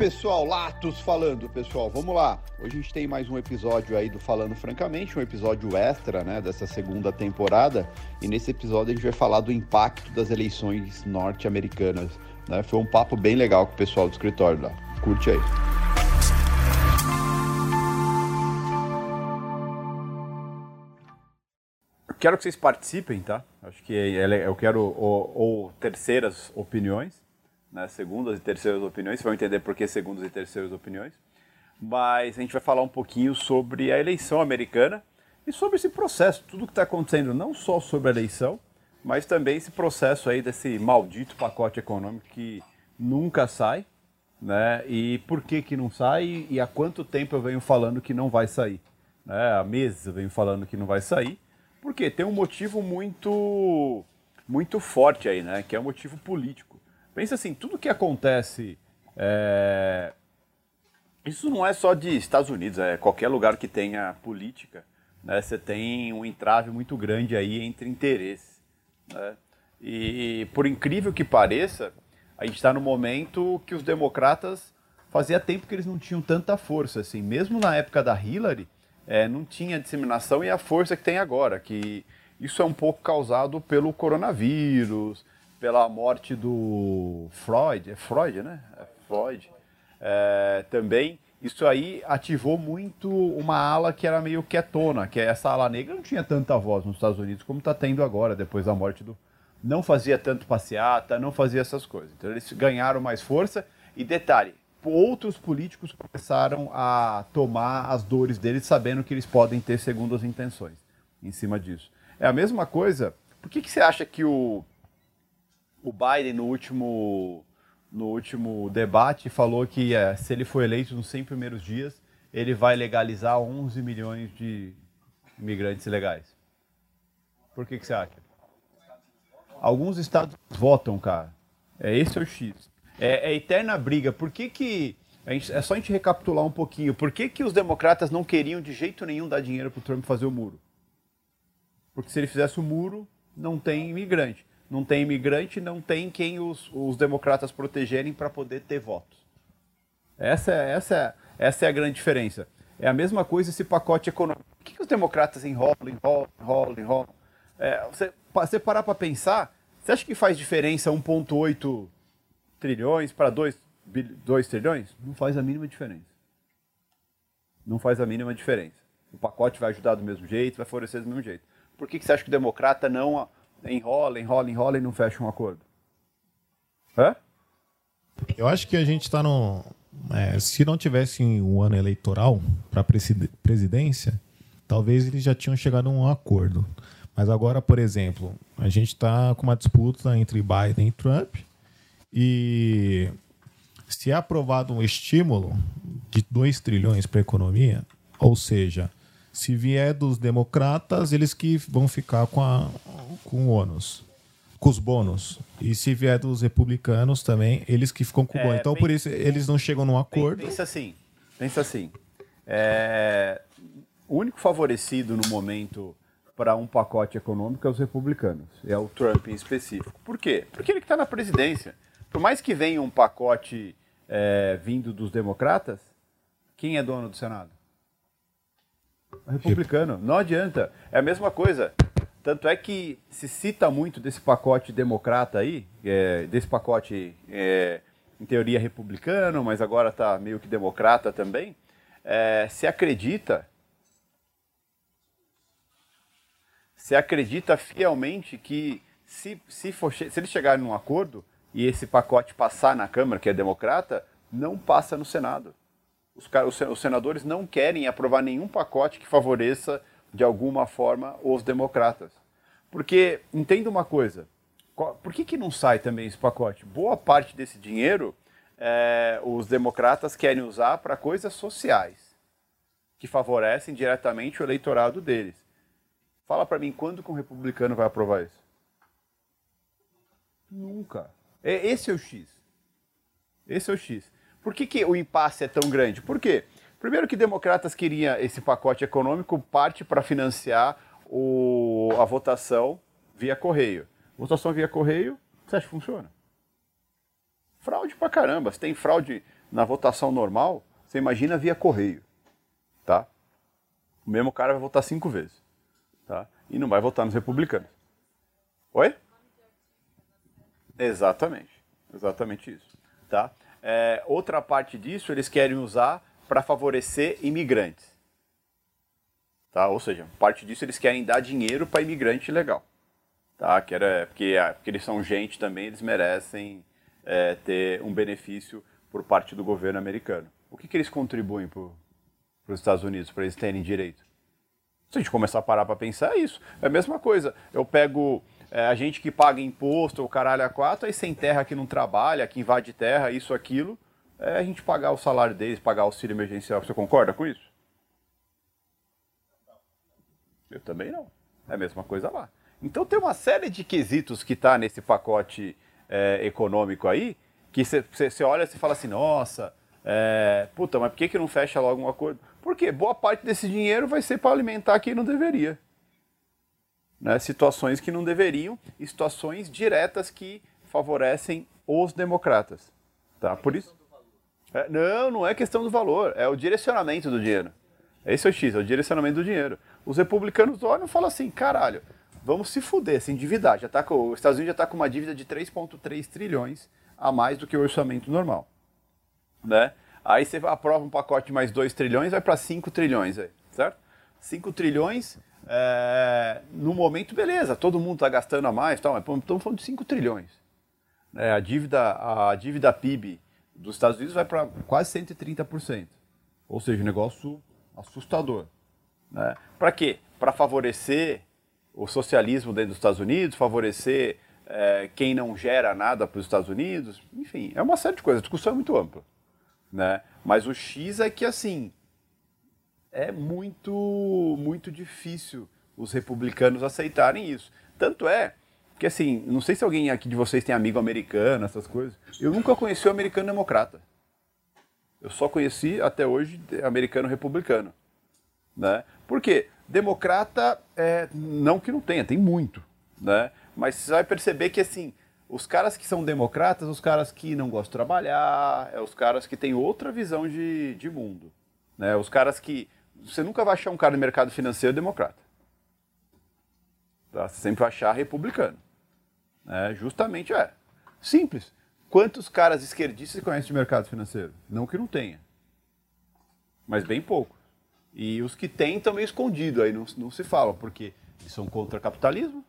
pessoal, Latos falando, pessoal, vamos lá. Hoje a gente tem mais um episódio aí do Falando Francamente, um episódio extra, né, dessa segunda temporada. E nesse episódio a gente vai falar do impacto das eleições norte-americanas. Né? Foi um papo bem legal com o pessoal do escritório lá. Curte aí. Quero que vocês participem, tá? Acho que é eu quero ou, ou terceiras opiniões né, segundas e terceiras opiniões, vão entender por que segundas e terceiras opiniões. Mas a gente vai falar um pouquinho sobre a eleição americana e sobre esse processo, tudo que está acontecendo, não só sobre a eleição, mas também esse processo aí desse maldito pacote econômico que nunca sai, né? E por que que não sai e há quanto tempo eu venho falando que não vai sair? Né? Há meses eu venho falando que não vai sair, porque tem um motivo muito muito forte aí, né? Que é um motivo político. Pensa assim, tudo que acontece. É... Isso não é só de Estados Unidos, é qualquer lugar que tenha política. Né, você tem um entrave muito grande aí entre interesses. Né? E por incrível que pareça, a gente está no momento que os democratas fazia tempo que eles não tinham tanta força assim. Mesmo na época da Hillary, é, não tinha disseminação e a força que tem agora. Que isso é um pouco causado pelo coronavírus, pela morte do Freud, é Freud, né? É Freud. É, também, isso aí ativou muito uma ala que era meio quietona, que é essa ala negra não tinha tanta voz nos Estados Unidos como está tendo agora, depois da morte do. Não fazia tanto passeata, não fazia essas coisas. Então eles ganharam mais força. E detalhe, outros políticos começaram a tomar as dores deles, sabendo que eles podem ter segundas intenções em cima disso. É a mesma coisa. Por que, que você acha que o, o Biden no último, no último debate falou que é, se ele for eleito nos 100 primeiros dias, ele vai legalizar 11 milhões de imigrantes ilegais. Por que, que você acha? Alguns estados votam, cara. É esse é o X. É, é eterna briga. Por que que... Gente, é só a gente recapitular um pouquinho. Por que, que os democratas não queriam de jeito nenhum dar dinheiro para o Trump fazer o muro? Porque se ele fizesse o muro, não tem imigrante não tem imigrante, não tem quem os, os democratas protegerem para poder ter votos. Essa é, essa, é, essa é a grande diferença. É a mesma coisa esse pacote econômico. Por que, que os democratas enrolam, enrolam, enrolam, enrolam? É, você, você parar para pensar, você acha que faz diferença 1,8 trilhões para 2, 2 trilhões? Não faz a mínima diferença. Não faz a mínima diferença. O pacote vai ajudar do mesmo jeito, vai favorecer do mesmo jeito. Por que, que você acha que o democrata não enrola, enrola, enrola e não fecha um acordo? Hã? Eu acho que a gente está no. É, se não tivesse um ano eleitoral para presidência, talvez eles já tinham chegado a um acordo. Mas agora, por exemplo, a gente está com uma disputa entre Biden e Trump e se é aprovado um estímulo de 2 trilhões para a economia, ou seja, se vier dos democratas, eles que vão ficar com, a, com o ônus, com os bônus. E se vier dos republicanos também, eles que ficam com o é, bônus. Então, bem, por isso, eles não chegam num acordo. Pensa assim, pensa assim. É, o único favorecido no momento para um pacote econômico é os republicanos. É o Trump em específico. Por quê? Porque ele está na presidência. Por mais que venha um pacote é, vindo dos democratas, quem é dono do Senado? Republicano. Não adianta. É a mesma coisa. Tanto é que se cita muito desse pacote democrata aí, é, desse pacote, é, em teoria, republicano, mas agora está meio que democrata também. É, se acredita. Se acredita fielmente que se, se, for, se eles chegarem num acordo e esse pacote passar na Câmara, que é democrata, não passa no Senado os, os senadores não querem aprovar nenhum pacote que favoreça, de alguma forma, os democratas. Porque, entenda uma coisa, por que, que não sai também esse pacote? Boa parte desse dinheiro é, os democratas querem usar para coisas sociais, que favorecem diretamente o eleitorado deles. Fala para mim, quando que um republicano vai aprovar isso? Nunca. É, esse é o X. Esse é o X. Por que, que o impasse é tão grande? Por quê? Primeiro que democratas queriam esse pacote econômico parte para financiar o, a votação via correio. Votação via correio, você acha que funciona? Fraude pra caramba. Você tem fraude na votação normal, você imagina via correio, tá? O mesmo cara vai votar cinco vezes, tá? E não vai votar nos republicanos. Oi? Exatamente, exatamente isso, tá? É, outra parte disso eles querem usar para favorecer imigrantes, tá? Ou seja, parte disso eles querem dar dinheiro para imigrante legal, tá? Que era porque, ah, porque eles são gente também, eles merecem é, ter um benefício por parte do governo americano. O que, que eles contribuem para os Estados Unidos para eles terem direito? Se a gente começar a parar para pensar, é isso. É a mesma coisa. Eu pego é, a gente que paga imposto, o caralho a quatro, aí sem terra que não trabalha, que invade terra, isso, aquilo, é a gente pagar o salário deles, pagar auxílio emergencial. Você concorda com isso? Eu também não. É a mesma coisa lá. Então tem uma série de quesitos que está nesse pacote é, econômico aí, que você olha e fala assim, nossa, é, puta, mas por que, que não fecha logo um acordo? Porque boa parte desse dinheiro vai ser para alimentar quem não deveria. Né? Situações que não deveriam e situações diretas que favorecem os democratas. Tá? Por isso. É, não, não é questão do valor, é o direcionamento do dinheiro. Esse é o X, é o direcionamento do dinheiro. Os republicanos olham e falam assim, caralho, vamos se fuder, se endividar. Já tá com, os Estados Unidos já está com uma dívida de 3,3 trilhões a mais do que o orçamento normal. Né? Aí você aprova um pacote de mais 2 trilhões, vai para 5 trilhões, aí, certo? 5 trilhões, é, no momento, beleza, todo mundo está gastando a mais, tal, mas estamos falando de 5 trilhões. É, a, dívida, a dívida PIB dos Estados Unidos vai para quase 130%. Ou seja, um negócio assustador. Né? Para quê? Para favorecer o socialismo dentro dos Estados Unidos, favorecer é, quem não gera nada para os Estados Unidos, enfim, é uma série de coisas. A discussão é muito ampla. Né? Mas o X é que, assim, é muito, muito difícil os republicanos aceitarem isso. Tanto é que, assim, não sei se alguém aqui de vocês tem amigo americano, essas coisas. Eu nunca conheci o americano democrata. Eu só conheci, até hoje, americano republicano. Né? Por quê? Democrata, é, não que não tenha, tem muito. Né? Mas você vai perceber que, assim, os caras que são democratas, os caras que não gostam de trabalhar, é os caras que têm outra visão de, de mundo. Né? Os caras que. Você nunca vai achar um cara no mercado financeiro democrata. Tá? Você sempre vai achar republicano. Né? Justamente é. Simples. Quantos caras esquerdistas você conhece de mercado financeiro? Não que não tenha. Mas bem pouco. E os que têm estão meio escondidos, aí não, não se fala, porque eles são contra o capitalismo.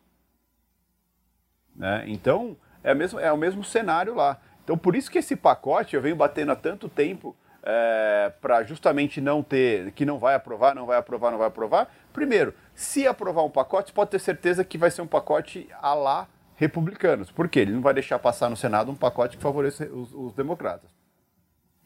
Né? Então, é, mesmo, é o mesmo cenário lá. Então, por isso que esse pacote eu venho batendo há tanto tempo é, para justamente não ter, que não vai aprovar, não vai aprovar, não vai aprovar. Primeiro, se aprovar um pacote, pode ter certeza que vai ser um pacote a lá republicanos. Por quê? Ele não vai deixar passar no Senado um pacote que favoreça os, os democratas.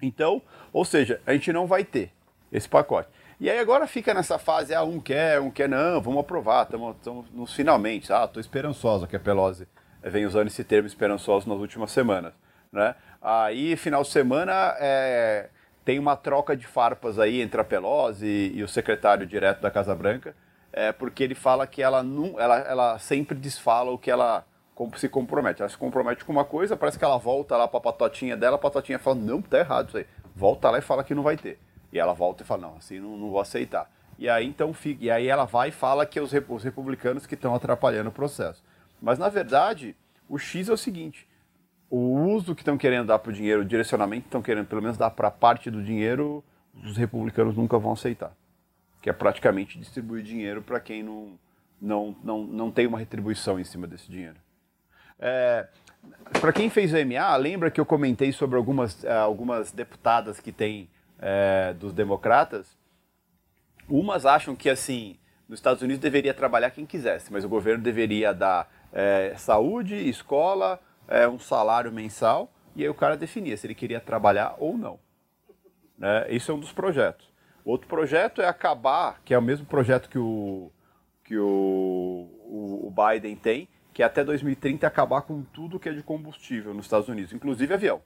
Então, ou seja, a gente não vai ter esse pacote. E aí agora fica nessa fase, ah, um quer, um quer não, vamos aprovar, estamos nos finalmente. Ah, estou esperançosa que a Pelosi vem usando esse termo esperançoso nas últimas semanas. Né? Aí, final de semana, é, tem uma troca de farpas aí entre a Pelosi e, e o secretário direto da Casa Branca, é, porque ele fala que ela, não, ela, ela sempre desfala o que ela se compromete. Ela se compromete com uma coisa, parece que ela volta lá para a patotinha dela, a patotinha fala, não, tá errado isso aí. Volta lá e fala que não vai ter. E ela volta e fala, não, assim não, não vou aceitar. E aí então fica, e aí ela vai e fala que é os, os republicanos que estão atrapalhando o processo. Mas na verdade, o X é o seguinte: o uso que estão querendo dar para o dinheiro, o direcionamento que estão querendo pelo menos dar para parte do dinheiro, os republicanos nunca vão aceitar. Que é praticamente distribuir dinheiro para quem não, não, não, não tem uma retribuição em cima desse dinheiro. É, para quem fez o MA, lembra que eu comentei sobre algumas, eh, algumas deputadas que tem é, dos democratas, umas acham que assim nos Estados Unidos deveria trabalhar quem quisesse, mas o governo deveria dar é, saúde, escola, é, um salário mensal e aí o cara definia se ele queria trabalhar ou não. Né? Isso é um dos projetos. Outro projeto é acabar, que é o mesmo projeto que o, que o, o, o Biden tem, que é até 2030 acabar com tudo que é de combustível nos Estados Unidos, inclusive avião.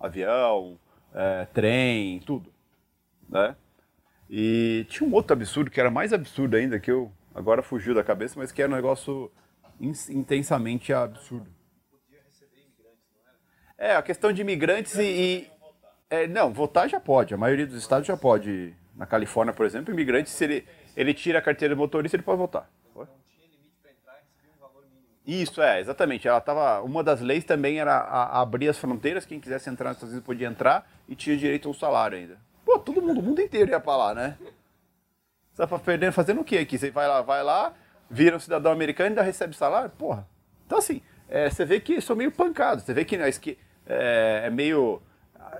Avião, é, trem, tudo. Né? E tinha um outro absurdo que era mais absurdo ainda, que eu agora fugiu da cabeça, mas que era um negócio intensamente absurdo. É, a questão de imigrantes e, e, É, não, votar já pode. A maioria dos estados já pode. Na Califórnia, por exemplo, imigrante, se ele, ele tira a carteira de motorista, ele pode votar. Isso, é, exatamente. Ela tava, uma das leis também era a, a abrir as fronteiras, quem quisesse entrar nos Estados Unidos podia entrar e tinha direito a um salário ainda. Pô, todo mundo, o mundo inteiro ia pra lá, né? Você tá perdendo, fazendo o quê aqui? Você vai lá, vai lá, vira um cidadão americano e ainda recebe salário? Porra. Então, assim, é, você vê que são meio pancados. Você vê que é, é, meio.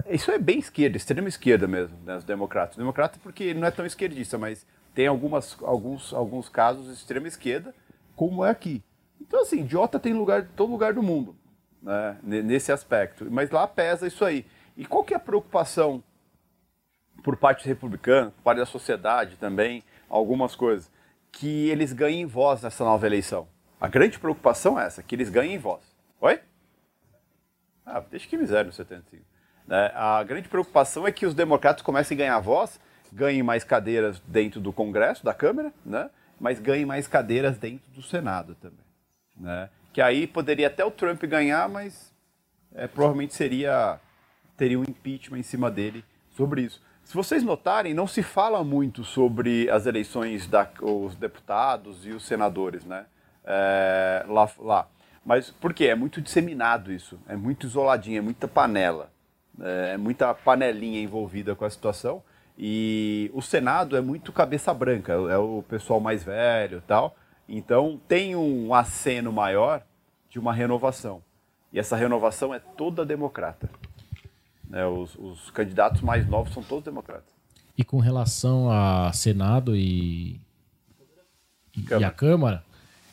Isso é bem esquerda, extrema esquerda mesmo, né, os democratas. Democrata porque não é tão esquerdista, mas tem algumas, alguns, alguns casos de extrema esquerda, como é aqui. Então, assim, idiota tem lugar todo lugar do mundo, né, nesse aspecto. Mas lá pesa isso aí. E qual que é a preocupação por parte republicana, por parte da sociedade também, algumas coisas, que eles ganhem voz nessa nova eleição? A grande preocupação é essa, que eles ganhem voz. Oi? Ah, deixa que miséria no 75. Né? A grande preocupação é que os democratas comecem a ganhar voz, ganhem mais cadeiras dentro do Congresso, da Câmara, né? mas ganhem mais cadeiras dentro do Senado também. Né? Que aí poderia até o Trump ganhar, mas é, provavelmente seria teria um impeachment em cima dele sobre isso. Se vocês notarem, não se fala muito sobre as eleições da os deputados e os senadores, né? É, lá, lá. Mas por quê? É muito disseminado isso, é muito isoladinho, é muita panela, é, é muita panelinha envolvida com a situação. E o Senado é muito cabeça branca, é o pessoal mais velho tal. Então tem um aceno maior de uma renovação. E essa renovação é toda democrata. É, os, os, candidatos mais novos são todos democratas. E com relação a Senado e, e a Câmara,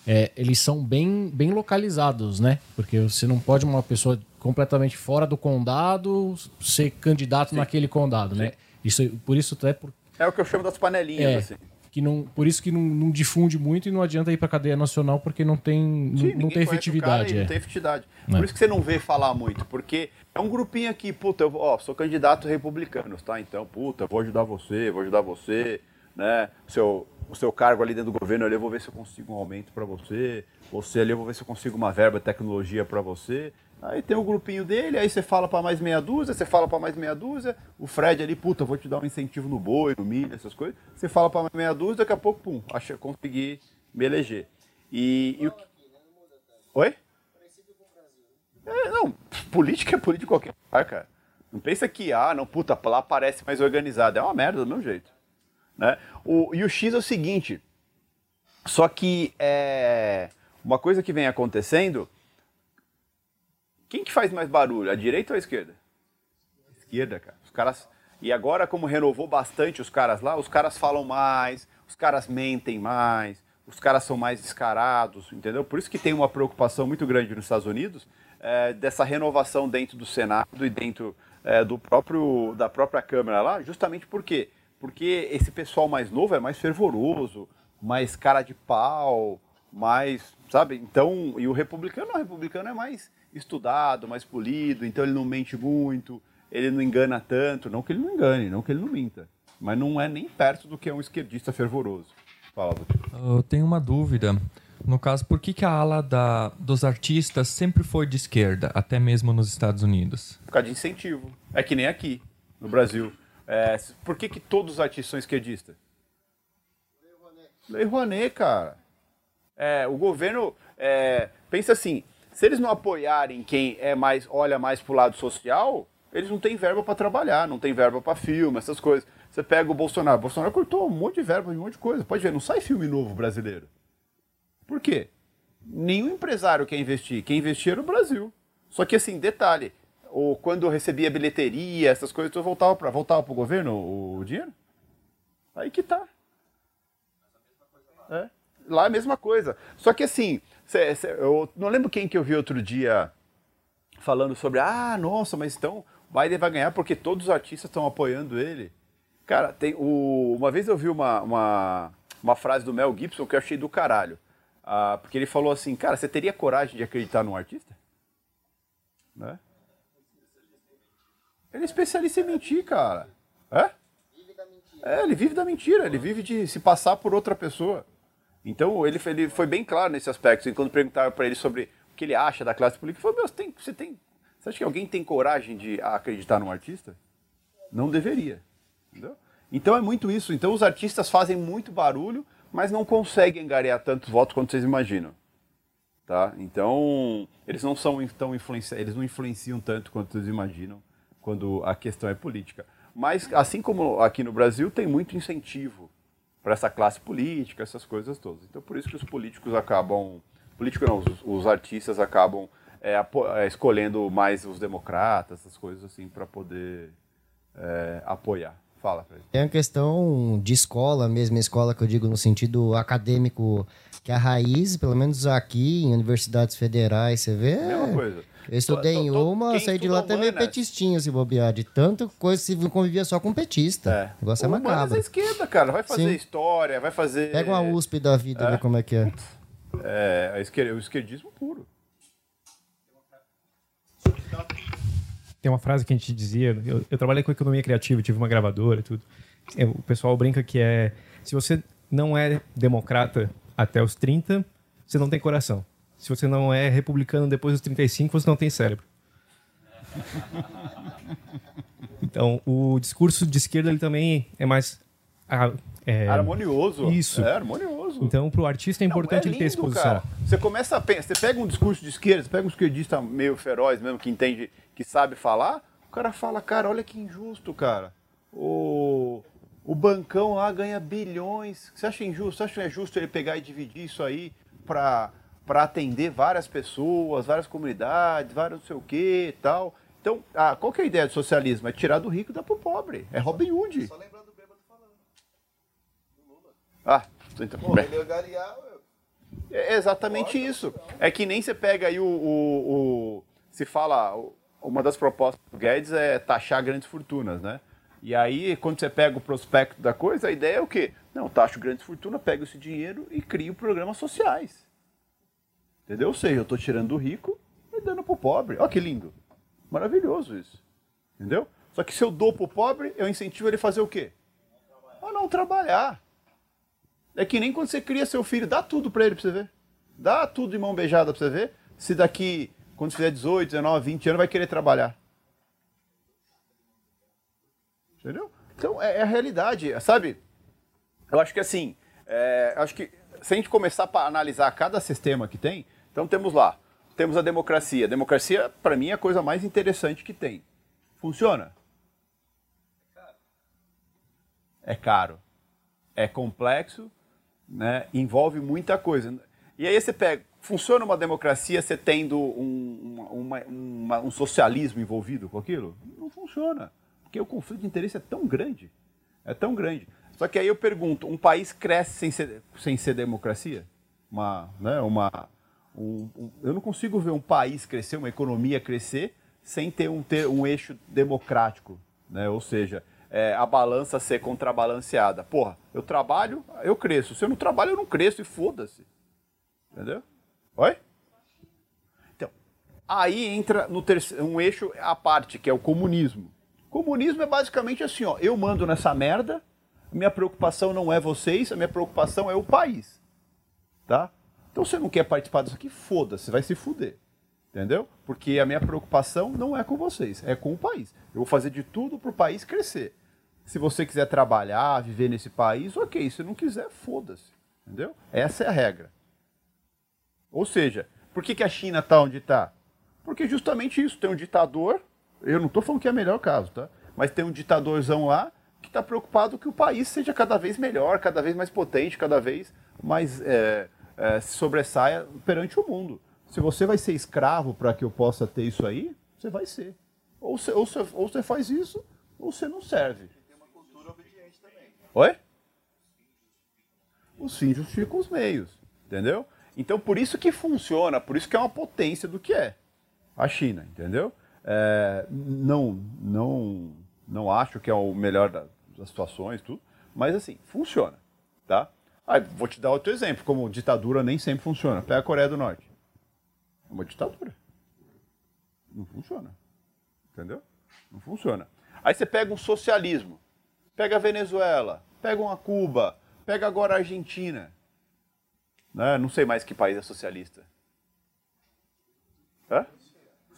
é, eles são bem, bem localizados, né? Porque você não pode uma pessoa completamente fora do condado ser candidato Sim. naquele condado, né? Sim. né? Isso, por isso até por... É o que eu chamo das panelinhas, é, assim que não, por isso que não, não, difunde muito e não adianta ir para cadeia nacional porque não tem, Sim, não, tem efetividade. É. Não tem efetividade. Por é. isso que você não vê falar muito, porque é um grupinho aqui, puta, eu ó, sou candidato republicano, tá? Então, puta, vou ajudar você, vou ajudar você, né? O seu, o seu cargo ali dentro do governo ali, eu vou ver se eu consigo um aumento para você. Você ali, eu vou ver se eu consigo uma verba tecnologia para você. Aí tem o grupinho dele, aí você fala para mais meia dúzia, você fala para mais meia dúzia, o Fred ali, puta, vou te dar um incentivo no boi, no milho, essas coisas. Você fala para mais meia dúzia, daqui a pouco, pum, acho, consegui me eleger. E, e o... Oi? É, não, política é política de qualquer lugar, cara. Não pensa que, ah, não, puta, lá parece mais organizado. É uma merda do meu jeito. Né? O, e o X é o seguinte, só que é, uma coisa que vem acontecendo quem que faz mais barulho, a direita ou a esquerda? Esquerda, cara. Os caras. E agora, como renovou bastante os caras lá, os caras falam mais, os caras mentem mais, os caras são mais descarados, entendeu? Por isso que tem uma preocupação muito grande nos Estados Unidos é, dessa renovação dentro do Senado e dentro é, do próprio da própria Câmara lá, justamente por quê? Porque esse pessoal mais novo é mais fervoroso, mais cara de pau, mais, sabe? Então, e o republicano, o republicano é mais estudado, mais polido, então ele não mente muito, ele não engana tanto. Não que ele não engane, não que ele não minta. Mas não é nem perto do que é um esquerdista fervoroso. Fala, Eu tenho uma dúvida. No caso, por que, que a ala da, dos artistas sempre foi de esquerda, até mesmo nos Estados Unidos? Por causa de incentivo. É que nem aqui, no Brasil. É, por que, que todos os artistas são esquerdistas? Lei Rouanet, cara. É, o governo. É, pensa assim: se eles não apoiarem quem é mais olha mais para o lado social, eles não têm verba para trabalhar, não tem verba para filme, essas coisas. Você pega o Bolsonaro, o Bolsonaro cortou um monte de verba um monte de coisa. Pode ver, não sai filme novo brasileiro. Por quê? Nenhum empresário quer investir. Quem investir era o Brasil. Só que assim, detalhe, ou quando eu recebia bilheteria, essas coisas, eu voltava para voltava o governo o, o dinheiro? Aí que tá. É. Lá é a mesma coisa. Só que assim, Cê, cê, eu não lembro quem que eu vi outro dia falando sobre, ah, nossa, mas então Biden vai ganhar porque todos os artistas estão apoiando ele. Cara, tem o, uma vez eu vi uma, uma, uma frase do Mel Gibson que eu achei do caralho. Ah, porque ele falou assim, cara, você teria coragem de acreditar num artista? Né? Ele é especialista em mentir, cara. É? É, ele vive da mentira, ele vive de se passar por outra pessoa. Então ele, ele foi bem claro nesse aspecto. E quando perguntaram para ele sobre o que ele acha da classe política, ele falou: Meu, você tem, você tem. Você acha que alguém tem coragem de acreditar num artista? Não deveria. Entendeu? Então é muito isso. Então os artistas fazem muito barulho, mas não conseguem angariar tantos votos quanto vocês imaginam. Tá? Então, eles não são tão influencia eles não influenciam tanto quanto vocês imaginam quando a questão é política. Mas assim como aqui no Brasil tem muito incentivo para essa classe política, essas coisas todas. Então por isso que os políticos acabam, político não, os, os artistas acabam é, é, escolhendo mais os democratas, essas coisas assim para poder é, apoiar. Fala, Fred. É uma questão de escola mesmo, escola que eu digo no sentido acadêmico, que a raiz, pelo menos aqui em universidades federais, você vê. Mesma coisa. Eu estudei em uma, saí de lá também petistinho, se bobear. De tanto coisa, se convivia só com petista. É. O negócio é macabro. é esquerda, cara. Vai fazer Sim. história, vai fazer... Pega uma USP da vida, é. ver como é que é. É, o esquerdismo puro. Tem uma frase que a gente dizia, eu, eu trabalhei com economia criativa, tive uma gravadora e tudo. É, o pessoal brinca que é, se você não é democrata até os 30, você não tem coração. Se você não é republicano depois dos 35, você não tem cérebro. Então, o discurso de esquerda ele também é mais é, harmonioso. Isso. É harmonioso. Então, para o artista é importante não, é lindo, ele ter exposição. Cara. Você começa a pensar, você pega um discurso de esquerda, você pega um esquerdista meio feroz mesmo, que entende, que sabe falar, o cara fala, cara, olha que injusto, cara. O, o bancão lá ganha bilhões. Você acha injusto? Você acha que é justo ele pegar e dividir isso aí para para atender várias pessoas, várias comunidades, vários não sei o que e tal. Então, ah, qual que é a ideia do socialismo? É tirar do rico e dar pro pobre. É Robin Hood. Só lembrando do bêbado falando. Lula. Ah, então. Pô, ele é exatamente isso. É que nem você pega aí o, o, o se fala, uma das propostas do Guedes é taxar grandes fortunas, né? E aí, quando você pega o prospecto da coisa, a ideia é o quê? Não, taxo grandes fortunas, pego esse dinheiro e crio programas sociais. Entendeu? Ou seja, eu estou tirando do rico e dando pro pobre. Olha que lindo. Maravilhoso isso. Entendeu? Só que se eu dou pro pobre, eu incentivo ele a fazer o quê? A não trabalhar. É que nem quando você cria seu filho, dá tudo para ele para você ver. Dá tudo de mão beijada para você ver. Se daqui quando fizer 18, 19, 20 anos, vai querer trabalhar. Entendeu? Então, é, é a realidade, sabe? Eu acho que assim, é, acho que se a gente começar a analisar cada sistema que tem, então temos lá, temos a democracia. A democracia, para mim, é a coisa mais interessante que tem. Funciona? É caro. É complexo, né? envolve muita coisa. E aí você pega, funciona uma democracia você tendo um, uma, uma, um socialismo envolvido com aquilo? Não funciona. Porque o conflito de interesse é tão grande. É tão grande. Só que aí eu pergunto, um país cresce sem ser, sem ser democracia? Uma, né, uma, um, um, eu não consigo ver um país crescer, uma economia crescer, sem ter um, ter um eixo democrático. Né? Ou seja, é, a balança ser contrabalanceada. Porra, eu trabalho, eu cresço. Se eu não trabalho, eu não cresço e foda-se. Entendeu? Oi? Então, aí entra no terceiro, um eixo à parte, que é o comunismo. Comunismo é basicamente assim, ó, eu mando nessa merda, minha preocupação não é vocês, a minha preocupação é o país. Tá? Então você não quer participar disso aqui, foda-se, vai se fuder. Entendeu? Porque a minha preocupação não é com vocês, é com o país. Eu vou fazer de tudo para o país crescer. Se você quiser trabalhar, viver nesse país, ok. Se não quiser, foda-se. Entendeu? Essa é a regra. Ou seja, por que, que a China está onde está? Porque justamente isso, tem um ditador, eu não estou falando que é o melhor caso, tá? Mas tem um ditadorzão lá que está preocupado que o país seja cada vez melhor, cada vez mais potente, cada vez mais é, é, se sobressaia perante o mundo. Se você vai ser escravo para que eu possa ter isso aí, você vai ser. Ou você, ou, você, ou você faz isso, ou você não serve. Tem uma cultura obediente também. Oi? Os fins justificam os meios, entendeu? Então, por isso que funciona, por isso que é uma potência do que é a China, entendeu? É, não, não, não acho que é o melhor das situações, tudo, mas assim, funciona, tá? Aí, vou te dar outro exemplo, como ditadura nem sempre funciona. Pega a Coreia do Norte. É uma ditadura. Não funciona. Entendeu? Não funciona. Aí você pega um socialismo. Pega a Venezuela, pega uma Cuba, pega agora a Argentina. Né? Não sei mais que país é socialista. Hã?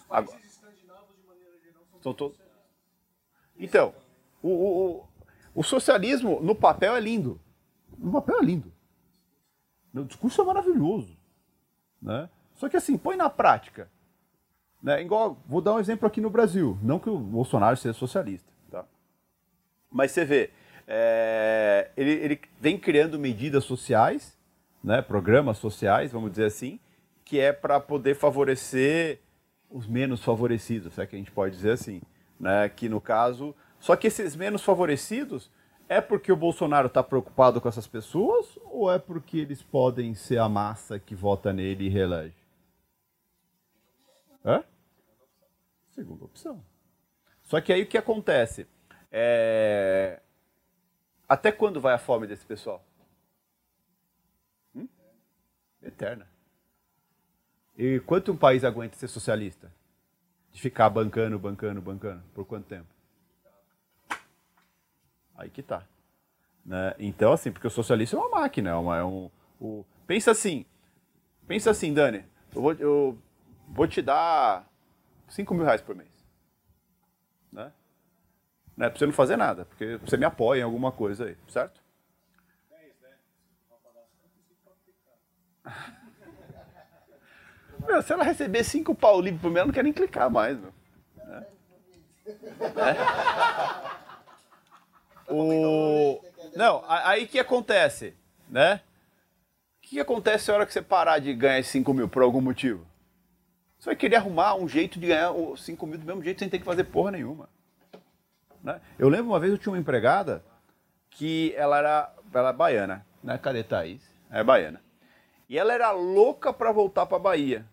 Agora. São todos. Então, O, o, o socialismo, no papel, é lindo. No papel é lindo. O discurso é maravilhoso. Né? Só que assim, põe na prática. Né? Igual, vou dar um exemplo aqui no Brasil. Não que o Bolsonaro seja socialista. Tá? Mas você vê, é, ele, ele vem criando medidas sociais, né, programas sociais, vamos dizer assim, que é para poder favorecer os menos favorecidos, é que a gente pode dizer assim, né, que no caso, só que esses menos favorecidos é porque o Bolsonaro está preocupado com essas pessoas ou é porque eles podem ser a massa que vota nele e reelege? Hã? Segunda opção. Só que aí o que acontece? É... Até quando vai a fome desse pessoal? Hum? Eterna. E quanto um país aguenta ser socialista? De ficar bancando, bancando, bancando? Por quanto tempo? Aí que tá. Né? Então, assim, porque o socialista é uma máquina, é, uma, é um. O... Pensa assim. Pensa assim, Dani. Eu vou, eu vou te dar 5 mil reais por mês. Né? Não é pra você não fazer nada, porque você me apoia em alguma coisa aí, certo? 10, né? Meu, se ela receber 5 pau livre por mês, ela não quer nem clicar mais, meu. É. É. O... Não, aí que acontece, né? O que acontece na hora que você parar de ganhar 5 mil por algum motivo? Você vai querer arrumar um jeito de ganhar os 5 mil do mesmo jeito sem ter que fazer porra nenhuma. Né? Eu lembro uma vez eu tinha uma empregada que ela era, ela era baiana, né? Cadê Thaís? É baiana. E ela era louca para voltar para Bahia.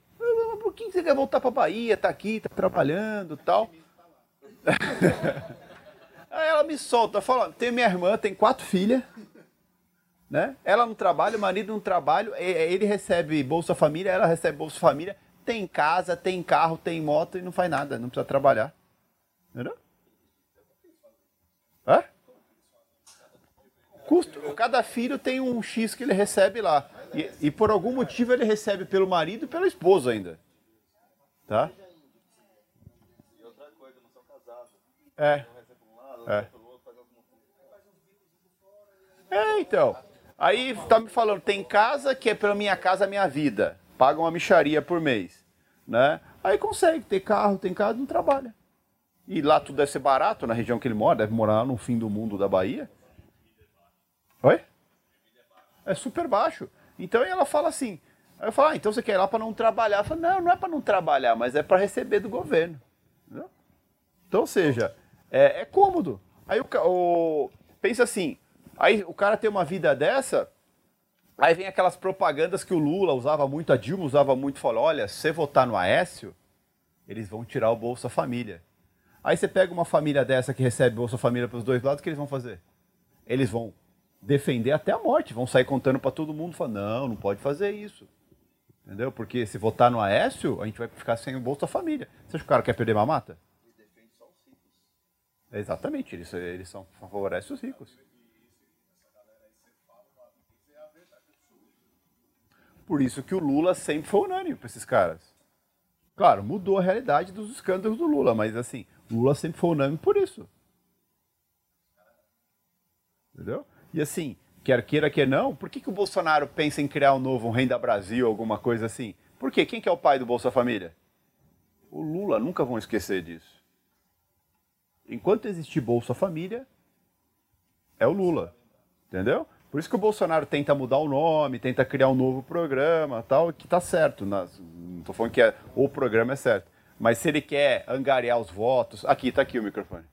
Por que você quer voltar para Bahia? Tá aqui, tá trabalhando, tal. Aí ela me solta, fala: "Tem minha irmã, tem quatro filhas, né? Ela não trabalha, o marido não trabalha, ele recebe Bolsa Família, ela recebe Bolsa Família, tem casa, tem carro, tem moto e não faz nada, não precisa trabalhar. Entendeu? Hã? Custo, cada filho tem um X que ele recebe lá. E, e, por algum motivo ele recebe pelo marido e pela esposa ainda. Tá? E outra coisa, não são casados. É. É. É, então. Aí tá me falando, tem casa que é pela minha casa, minha vida. Paga uma micharia por mês. Né? Aí consegue ter carro, tem casa, não trabalha. E lá tudo deve ser barato, na região que ele mora, deve morar no fim do mundo da Bahia. Oi? É super baixo. Então ela fala assim. Aí eu falo, ah, então você quer ir lá para não trabalhar? Eu falo, não, não é para não trabalhar, mas é para receber do governo. Então, ou seja, é, é cômodo. Aí o, o, pensa assim, aí o cara tem uma vida dessa, aí vem aquelas propagandas que o Lula usava muito, a Dilma usava muito, fala, olha, se você votar no Aécio, eles vão tirar o Bolsa Família. Aí você pega uma família dessa que recebe Bolsa Família para os dois lados, o que eles vão fazer? Eles vão defender até a morte, vão sair contando para todo mundo, falando, não, não pode fazer isso. Entendeu? Porque se votar no Aécio, a gente vai ficar sem o Bolsa Família. Você acha que o cara quer perder mamata? Ele defende só os ricos. Exatamente, eles, eles são, favorecem os ricos. Por isso que o Lula sempre foi unânime para esses caras. Claro, mudou a realidade dos escândalos do Lula, mas assim, Lula sempre foi unânime por isso. Entendeu? E assim, quer queira, quer não, por que, que o Bolsonaro pensa em criar um novo Renda Brasil, alguma coisa assim? Por quê? Quem que é o pai do Bolsa Família? O Lula, nunca vão esquecer disso. Enquanto existir Bolsa Família, é o Lula. Entendeu? Por isso que o Bolsonaro tenta mudar o nome, tenta criar um novo programa, tal, que tá certo. não tô falando que é, o programa é certo. Mas se ele quer angariar os votos, aqui tá aqui o microfone.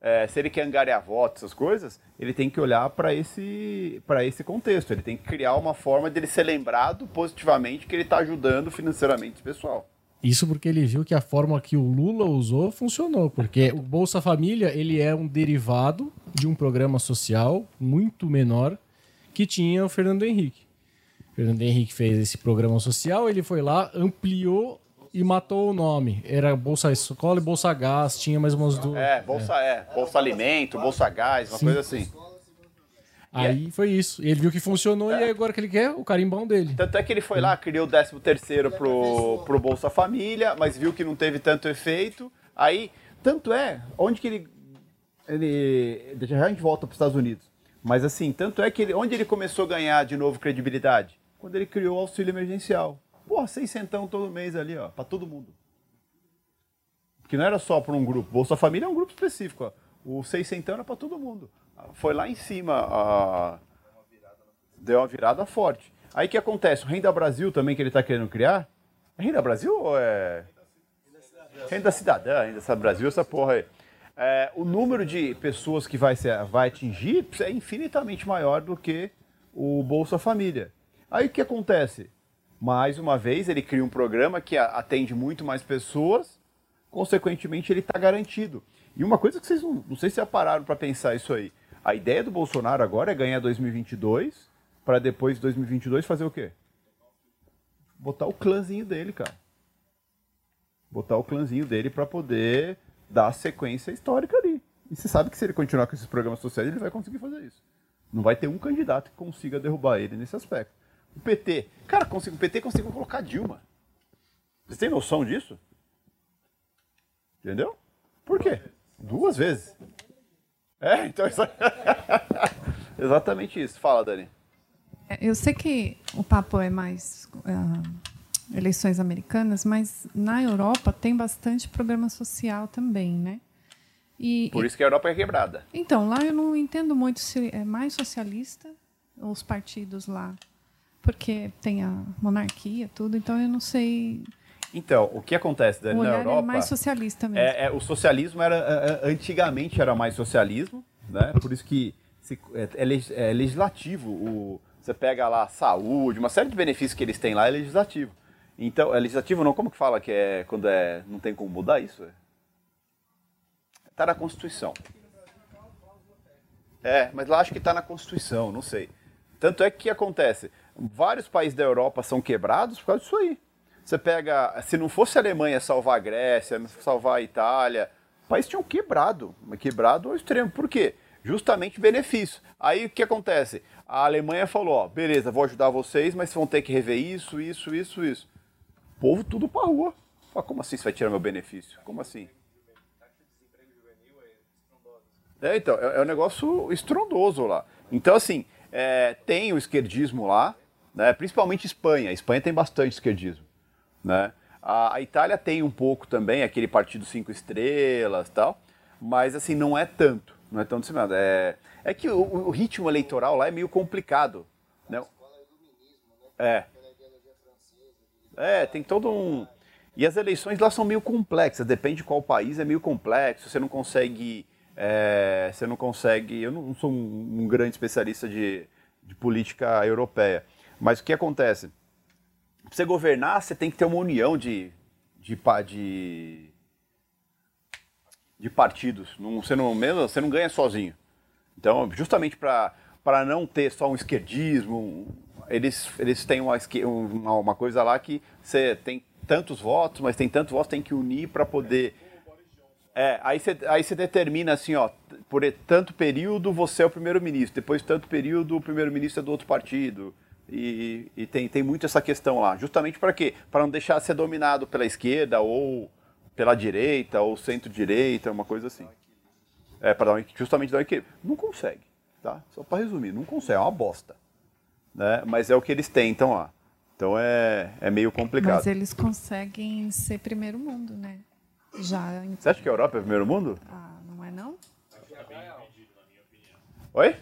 É, se ele quer angariar votos, essas coisas, ele tem que olhar para esse, esse contexto. Ele tem que criar uma forma de ele ser lembrado positivamente que ele está ajudando financeiramente o pessoal. Isso porque ele viu que a forma que o Lula usou funcionou, porque o Bolsa Família ele é um derivado de um programa social muito menor que tinha o Fernando Henrique. O Fernando Henrique fez esse programa social, ele foi lá, ampliou e matou o nome. Era Bolsa Escola e Bolsa Gás, tinha mais umas duas. É, Bolsa é, é Bolsa Alimento, Bolsa Gás, uma Sim. coisa assim. Aí foi isso. Ele viu que funcionou é. e agora que ele quer, o carimbão dele. Tanto é que ele foi lá, criou o 13 terceiro pro, pro Bolsa Família, mas viu que não teve tanto efeito. Aí, tanto é, onde que ele ele. Já a gente volta para os Estados Unidos. Mas assim, tanto é que ele, onde ele começou a ganhar de novo credibilidade? Quando ele criou o auxílio emergencial. Porra, seiscentão todo mês ali, ó, para todo mundo. Que não era só para um grupo. Bolsa Família é um grupo específico, ó. O seiscentão era para todo mundo. Foi lá em cima, a... deu uma virada forte. Aí o que acontece? O Renda Brasil também que ele está querendo criar, é Renda Brasil ou é... Renda Cidadã, Renda Brasil, essa porra aí. É, o número de pessoas que vai, ser, vai atingir é infinitamente maior do que o Bolsa Família. Aí o que acontece? Mais uma vez, ele cria um programa que atende muito mais pessoas, consequentemente, ele está garantido. E uma coisa que vocês não, não sei se pararam para pensar isso aí. A ideia do Bolsonaro agora é ganhar 2022 para depois de 2022 fazer o quê? Botar o clãzinho dele, cara. Botar o clãzinho dele para poder dar sequência histórica ali. E você sabe que se ele continuar com esses programas sociais, ele vai conseguir fazer isso. Não vai ter um candidato que consiga derrubar ele nesse aspecto. O PT. Cara, consigo, o PT conseguiu colocar Dilma. Vocês têm noção disso? Entendeu? Por quê? Duas vezes. É, então. Exatamente isso. Fala, Dani. É, eu sei que o papo é mais uh, eleições americanas, mas na Europa tem bastante programa social também, né? E, Por isso que a Europa é quebrada. Então, lá eu não entendo muito se é mais socialista, os partidos lá porque tem a monarquia, tudo, então eu não sei. Então, o que acontece Dani, o na Europa? É mais socialista mesmo. É, é, o socialismo era é, é, antigamente era mais socialismo, né? Por isso que se, é, é, legislativo. O, você pega lá saúde, uma série de benefícios que eles têm lá é legislativo. Então, é legislativo não? Como que fala que é quando é não tem como mudar isso? Está na Constituição. É, mas lá acho que está na Constituição, não sei. Tanto é que o que acontece? Vários países da Europa são quebrados por causa disso aí. Você pega, se não fosse a Alemanha salvar a Grécia, salvar a Itália, os países tinham quebrado, quebrado ao extremo. Por quê? Justamente benefício. Aí o que acontece? A Alemanha falou, ó, beleza, vou ajudar vocês, mas vão ter que rever isso, isso, isso, isso. O povo tudo pra rua. Fala, como assim você vai tirar meu benefício? Como assim? É, então, é, é um negócio estrondoso lá. Então, assim, é, tem o esquerdismo lá, né? principalmente Espanha. A Espanha tem bastante esquerdismo. Né? A, a, Itália tem um pouco também, aquele partido cinco estrelas tal, mas assim, não é tanto. Não é tão disseminado. É, é que o, o, ritmo eleitoral lá é meio complicado. Né? É. É, tem todo um. E as eleições lá são meio complexas, depende de qual país, é meio complexo, você não consegue. É, você não consegue. Eu não sou um, um grande especialista de, de política europeia, mas o que acontece? Para você governar, você tem que ter uma união de, de, de, de partidos. Não, você, não, mesmo, você não ganha sozinho. Então, justamente para não ter só um esquerdismo, eles, eles têm uma, uma, uma coisa lá que você tem tantos votos, mas tem tantos votos, tem que unir para poder. É, aí você aí você determina assim, ó, por tanto período você é o primeiro-ministro, depois tanto período o primeiro-ministro é do outro partido. E, e, tem, tem muito essa questão lá. Justamente para quê? Para não deixar ser dominado pela esquerda ou pela direita ou centro-direita, uma coisa assim. É, para dar justamente dar um equilíbrio. Não consegue, tá? Só para resumir, não consegue, é uma bosta. Né? Mas é o que eles tentam lá. Então é, é meio complicado. Mas eles conseguem ser primeiro mundo, né? Já. Você acha que a Europa é primeiro mundo? Ah, não é não? Oi?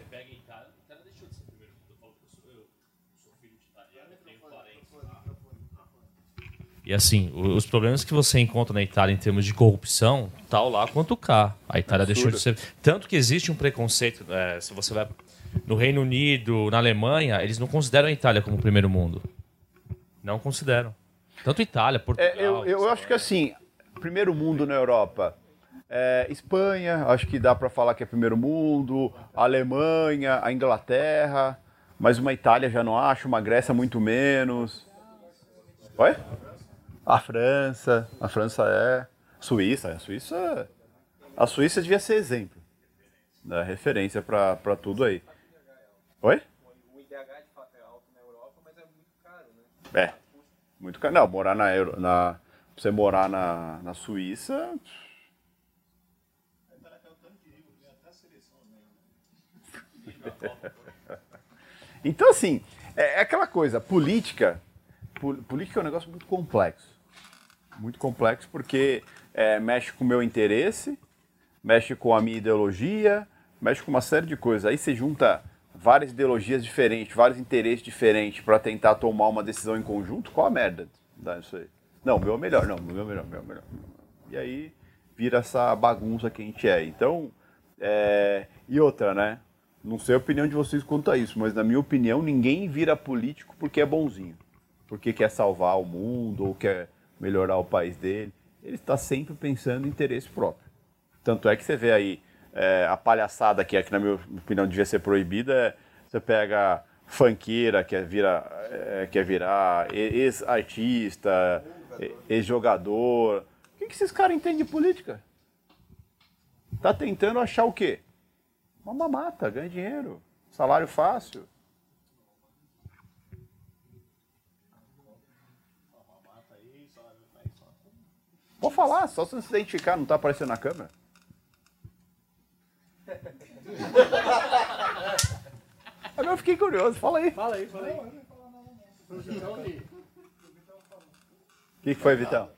E assim, os problemas que você encontra na Itália em termos de corrupção, tal lá quanto cá. A Itália deixou de ser. Tanto que existe um preconceito. É, se você vai no Reino Unido, na Alemanha, eles não consideram a Itália como primeiro mundo. Não consideram. Tanto Itália, Portugal. É, eu, eu acho que assim, primeiro mundo na Europa. É, Espanha, acho que dá para falar que é primeiro mundo. A Alemanha, a Inglaterra. Mas uma Itália já não acho, uma Grécia muito menos. Oi? A França, a França é. Suíça, a Suíça. A Suíça devia ser exemplo. Né? Referência para tudo aí. Oi? O IDH de fato é alto na Europa, mas é muito caro, né? É. Muito caro. Não, morar na Euro. Na, você morar na, na Suíça. Então, assim, é, é aquela coisa, política, política é um negócio muito complexo. Muito complexo porque é, mexe com o meu interesse, mexe com a minha ideologia, mexe com uma série de coisas. Aí você junta várias ideologias diferentes, vários interesses diferentes para tentar tomar uma decisão em conjunto, qual a merda dá isso aí? Não, meu é melhor, não, meu é melhor, meu é melhor. E aí vira essa bagunça que a gente é. Então, é... e outra, né? Não sei a opinião de vocês quanto a isso, mas na minha opinião, ninguém vira político porque é bonzinho. Porque quer salvar o mundo ou quer melhorar o país dele. Ele está sempre pensando em interesse próprio. Tanto é que você vê aí é, a palhaçada que, é, que, na minha opinião, devia ser proibida, é, você pega funkeira, quer, vira, é, quer virar ex-artista, ex-jogador. O que, que esses caras entendem de política? Tá tentando achar o quê? Uma mamata, ganha dinheiro, salário fácil. Pode falar, só se você se identificar, não tá aparecendo na câmera. Agora eu fiquei curioso, fala aí. Fala aí, fala aí. O que, que foi, Vitão?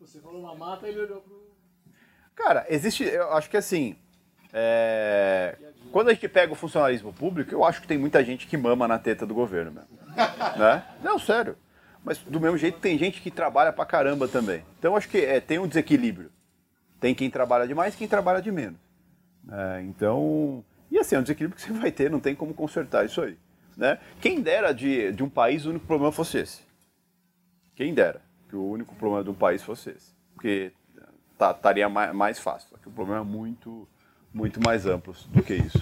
Você falou mamata e ele olhou pro. Cara, existe. Eu acho que assim. É, quando a gente pega o funcionalismo público, eu acho que tem muita gente que mama na teta do governo mesmo. né? Não, sério. Mas do mesmo jeito tem gente que trabalha pra caramba também. Então acho que é, tem um desequilíbrio. Tem quem trabalha demais e quem trabalha de menos. É, então, e assim, é um desequilíbrio que você vai ter, não tem como consertar isso aí. Né? Quem dera de, de um país o único problema fosse esse. Quem dera que o único problema de um país fosse esse. Porque tá, estaria mais, mais fácil. Só que o problema é muito, muito mais amplo do que isso.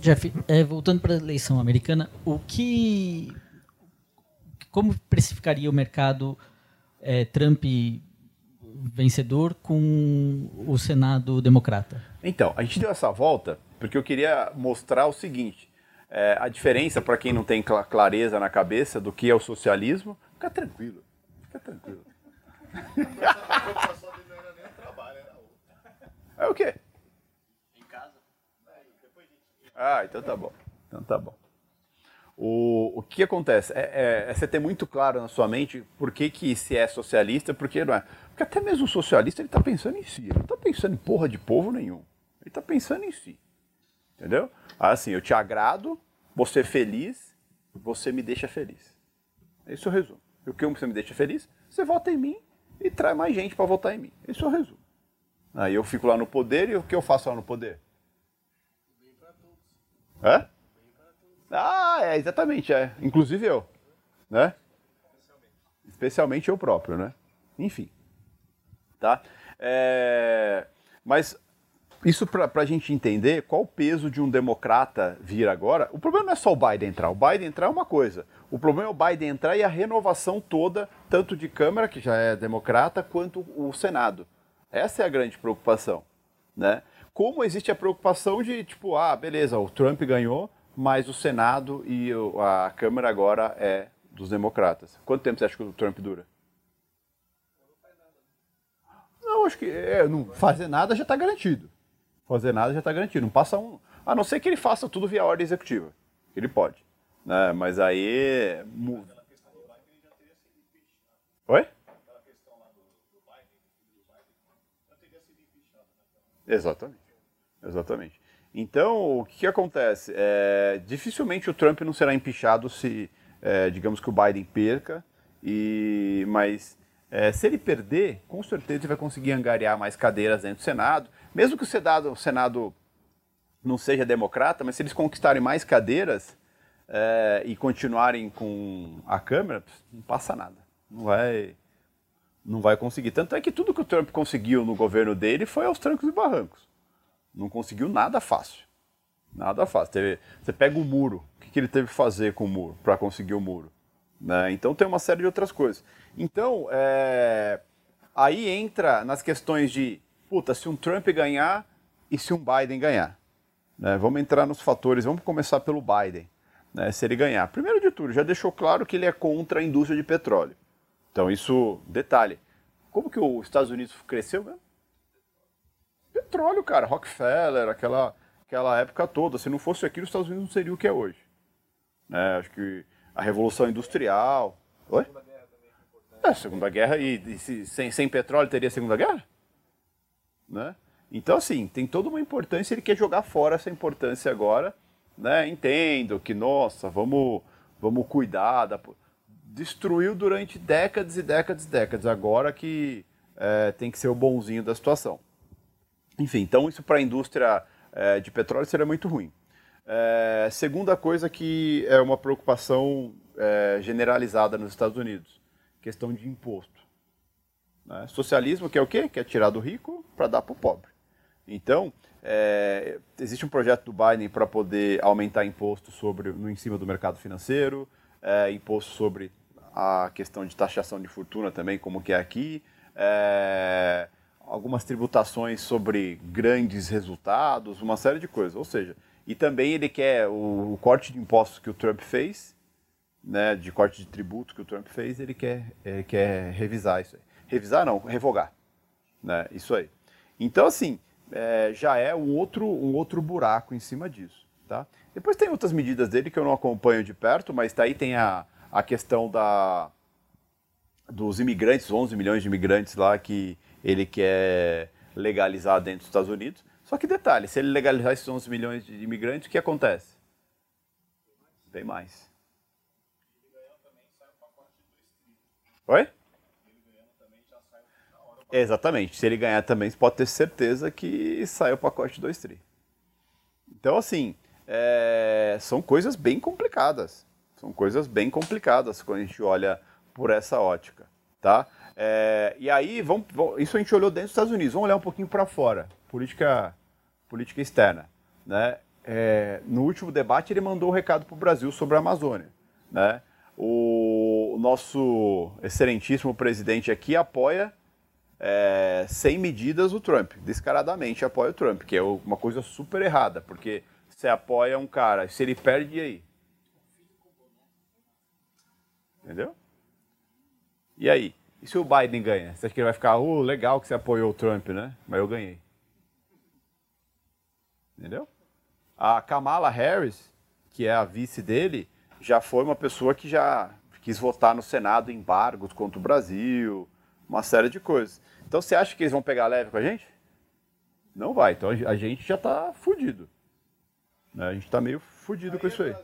Jeff, é, voltando para a eleição americana, o que. Como precificaria o mercado é, Trump vencedor com o Senado democrata? Então, a gente deu essa volta porque eu queria mostrar o seguinte: é, a diferença para quem não tem clareza na cabeça do que é o socialismo. Fica tranquilo, fica tranquilo. é o quê? Em casa. Ah, então tá bom. Então tá bom. O, o que acontece? É, é, é, você ter muito claro na sua mente por que, que se é socialista, por que não é. Porque até mesmo o socialista ele está pensando em si, ele não está pensando em porra de povo nenhum. Ele está pensando em si. Entendeu? Assim, eu te agrado, você feliz, você me deixa feliz. Esse é o resumo. E o que você me deixa feliz? Você vota em mim e traz mais gente para votar em mim. Esse é o resumo. Aí eu fico lá no poder e o que eu faço lá no poder? Bem para todos. Hã? Ah, é, exatamente, é. Inclusive eu, né? Especialmente eu próprio, né? Enfim, tá? É... Mas isso para a gente entender qual o peso de um democrata vir agora. O problema não é só o Biden entrar. O Biden entrar é uma coisa. O problema é o Biden entrar e a renovação toda, tanto de Câmara, que já é democrata, quanto o Senado. Essa é a grande preocupação, né? Como existe a preocupação de, tipo, ah, beleza, o Trump ganhou, mas o Senado e a Câmara agora é dos democratas. Quanto tempo você acha que o Trump dura? Não, acho que é, não, fazer nada já está garantido. Fazer nada já está garantido. Não passa um. A não ser que ele faça tudo via ordem executiva. Ele pode. Né? Mas aí. Oi? Exatamente. Exatamente. Então, o que, que acontece? É, dificilmente o Trump não será empichado se, é, digamos que o Biden perca, e, mas é, se ele perder, com certeza ele vai conseguir angariar mais cadeiras dentro do Senado, mesmo que o Senado, o Senado não seja democrata, mas se eles conquistarem mais cadeiras é, e continuarem com a Câmara, não passa nada. Não vai, não vai conseguir. Tanto é que tudo que o Trump conseguiu no governo dele foi aos trancos e barrancos. Não conseguiu nada fácil. Nada fácil. Teve, você pega o muro. O que, que ele teve que fazer com o muro para conseguir o muro? Né? Então tem uma série de outras coisas. Então, é, aí entra nas questões de, puta, se um Trump ganhar e se um Biden ganhar. Né? Vamos entrar nos fatores, vamos começar pelo Biden. Né? Se ele ganhar. Primeiro de tudo, já deixou claro que ele é contra a indústria de petróleo. Então isso, detalhe. Como que os Estados Unidos cresceu mesmo? Petróleo, cara. Rockefeller, aquela, aquela época toda. Se não fosse aquilo, os Estados Unidos não seria o que é hoje. Né? Acho que a Revolução Industrial. Oi? É, Segunda Guerra. E, e se, sem, sem petróleo teria Segunda Guerra? Né? Então, assim, tem toda uma importância. Ele quer jogar fora essa importância agora. Né? Entendo que, nossa, vamos, vamos cuidar. Da... Destruiu durante décadas e décadas e décadas. Agora que é, tem que ser o bonzinho da situação. Enfim, então isso para a indústria é, de petróleo seria muito ruim. É, segunda coisa que é uma preocupação é, generalizada nos Estados Unidos, questão de imposto. Né? Socialismo que é o quê? Quer tirar do rico para dar para o pobre. Então, é, existe um projeto do Biden para poder aumentar imposto sobre, no, em cima do mercado financeiro, é, imposto sobre a questão de taxação de fortuna também, como que é aqui, é, algumas tributações sobre grandes resultados, uma série de coisas. Ou seja, e também ele quer o, o corte de impostos que o Trump fez, né, de corte de tributo que o Trump fez, ele quer, ele quer revisar isso aí. Revisar não, revogar. Né, isso aí. Então, assim, é, já é um outro, um outro buraco em cima disso. Tá? Depois tem outras medidas dele que eu não acompanho de perto, mas daí tá tem a, a questão da, dos imigrantes, 11 milhões de imigrantes lá que ele quer legalizar dentro dos Estados Unidos. Só que detalhe, se ele legalizar esses 11 milhões de imigrantes, o que acontece? Tem mais. Oi? Exatamente. Se ele ganhar também, pode ter certeza que sai o pacote 2 tri. Então, assim, é... são coisas bem complicadas. São coisas bem complicadas quando a gente olha por essa ótica, tá? É, e aí, vamos, isso a gente olhou dentro dos Estados Unidos. Vamos olhar um pouquinho para fora, política, política externa, né? É, no último debate ele mandou um recado para o Brasil sobre a Amazônia, né? O nosso excelentíssimo presidente aqui apoia é, sem medidas o Trump, descaradamente apoia o Trump, que é uma coisa super errada, porque você apoia um cara, se ele perde, e aí? Entendeu? E aí? E se o Biden ganha? Você acha que ele vai ficar, oh, legal que você apoiou o Trump, né? Mas eu ganhei. Entendeu? A Kamala Harris, que é a vice dele, já foi uma pessoa que já quis votar no Senado embargos contra o Brasil, uma série de coisas. Então você acha que eles vão pegar leve com a gente? Não vai. Então a gente já está fudido. Né? A gente está meio fudido com isso aí.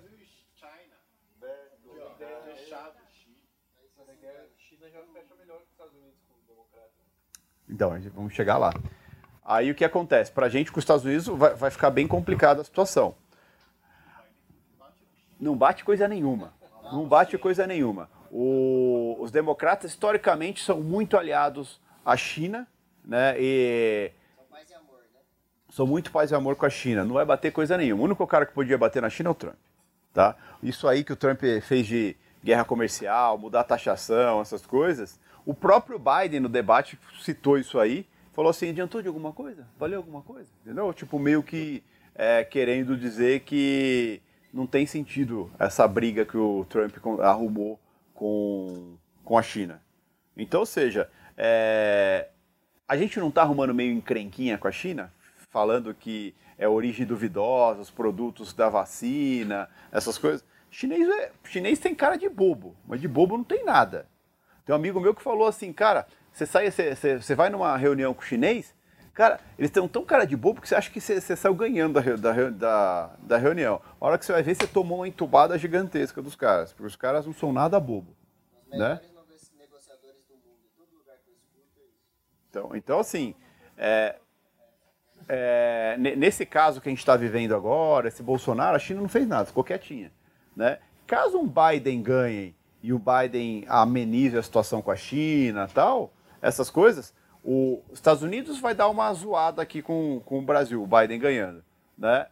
Então, vamos chegar lá. Aí o que acontece? Para a gente, com os Estados Unidos, vai, vai ficar bem complicada a situação. Não bate coisa nenhuma. Não bate coisa nenhuma. O, os democratas, historicamente, são muito aliados à China, né? E são muito paz e amor com a China. Não vai bater coisa nenhuma. O único cara que podia bater na China é o Trump. Tá? Isso aí que o Trump fez de guerra comercial, mudar a taxação, essas coisas, o próprio Biden, no debate, citou isso aí, falou assim: adiantou de alguma coisa? Valeu alguma coisa? Entendeu? Tipo, meio que é, querendo dizer que não tem sentido essa briga que o Trump arrumou com, com a China. Então, ou seja, é, a gente não está arrumando meio encrenquinha com a China, falando que é origem duvidosa, os produtos da vacina, essas coisas. Chinês, é, chinês tem cara de bobo, mas de bobo não tem nada. Tem um amigo meu que falou assim, cara, você sai, você, você vai numa reunião com o chinês, cara, eles estão tão cara de bobo que você acha que você, você saiu ganhando da, da, da, da, reunião. A hora que você vai ver, você tomou uma entubada gigantesca dos caras, porque os caras não são nada bobo. Né? Então, então assim, é, é, nesse caso que a gente está vivendo agora, esse Bolsonaro, a China não fez nada, ficou quietinha. Né? Caso um Biden ganhe e o Biden amenize a situação com a China tal, essas coisas, os Estados Unidos vai dar uma zoada aqui com, com o Brasil, o Biden ganhando, né?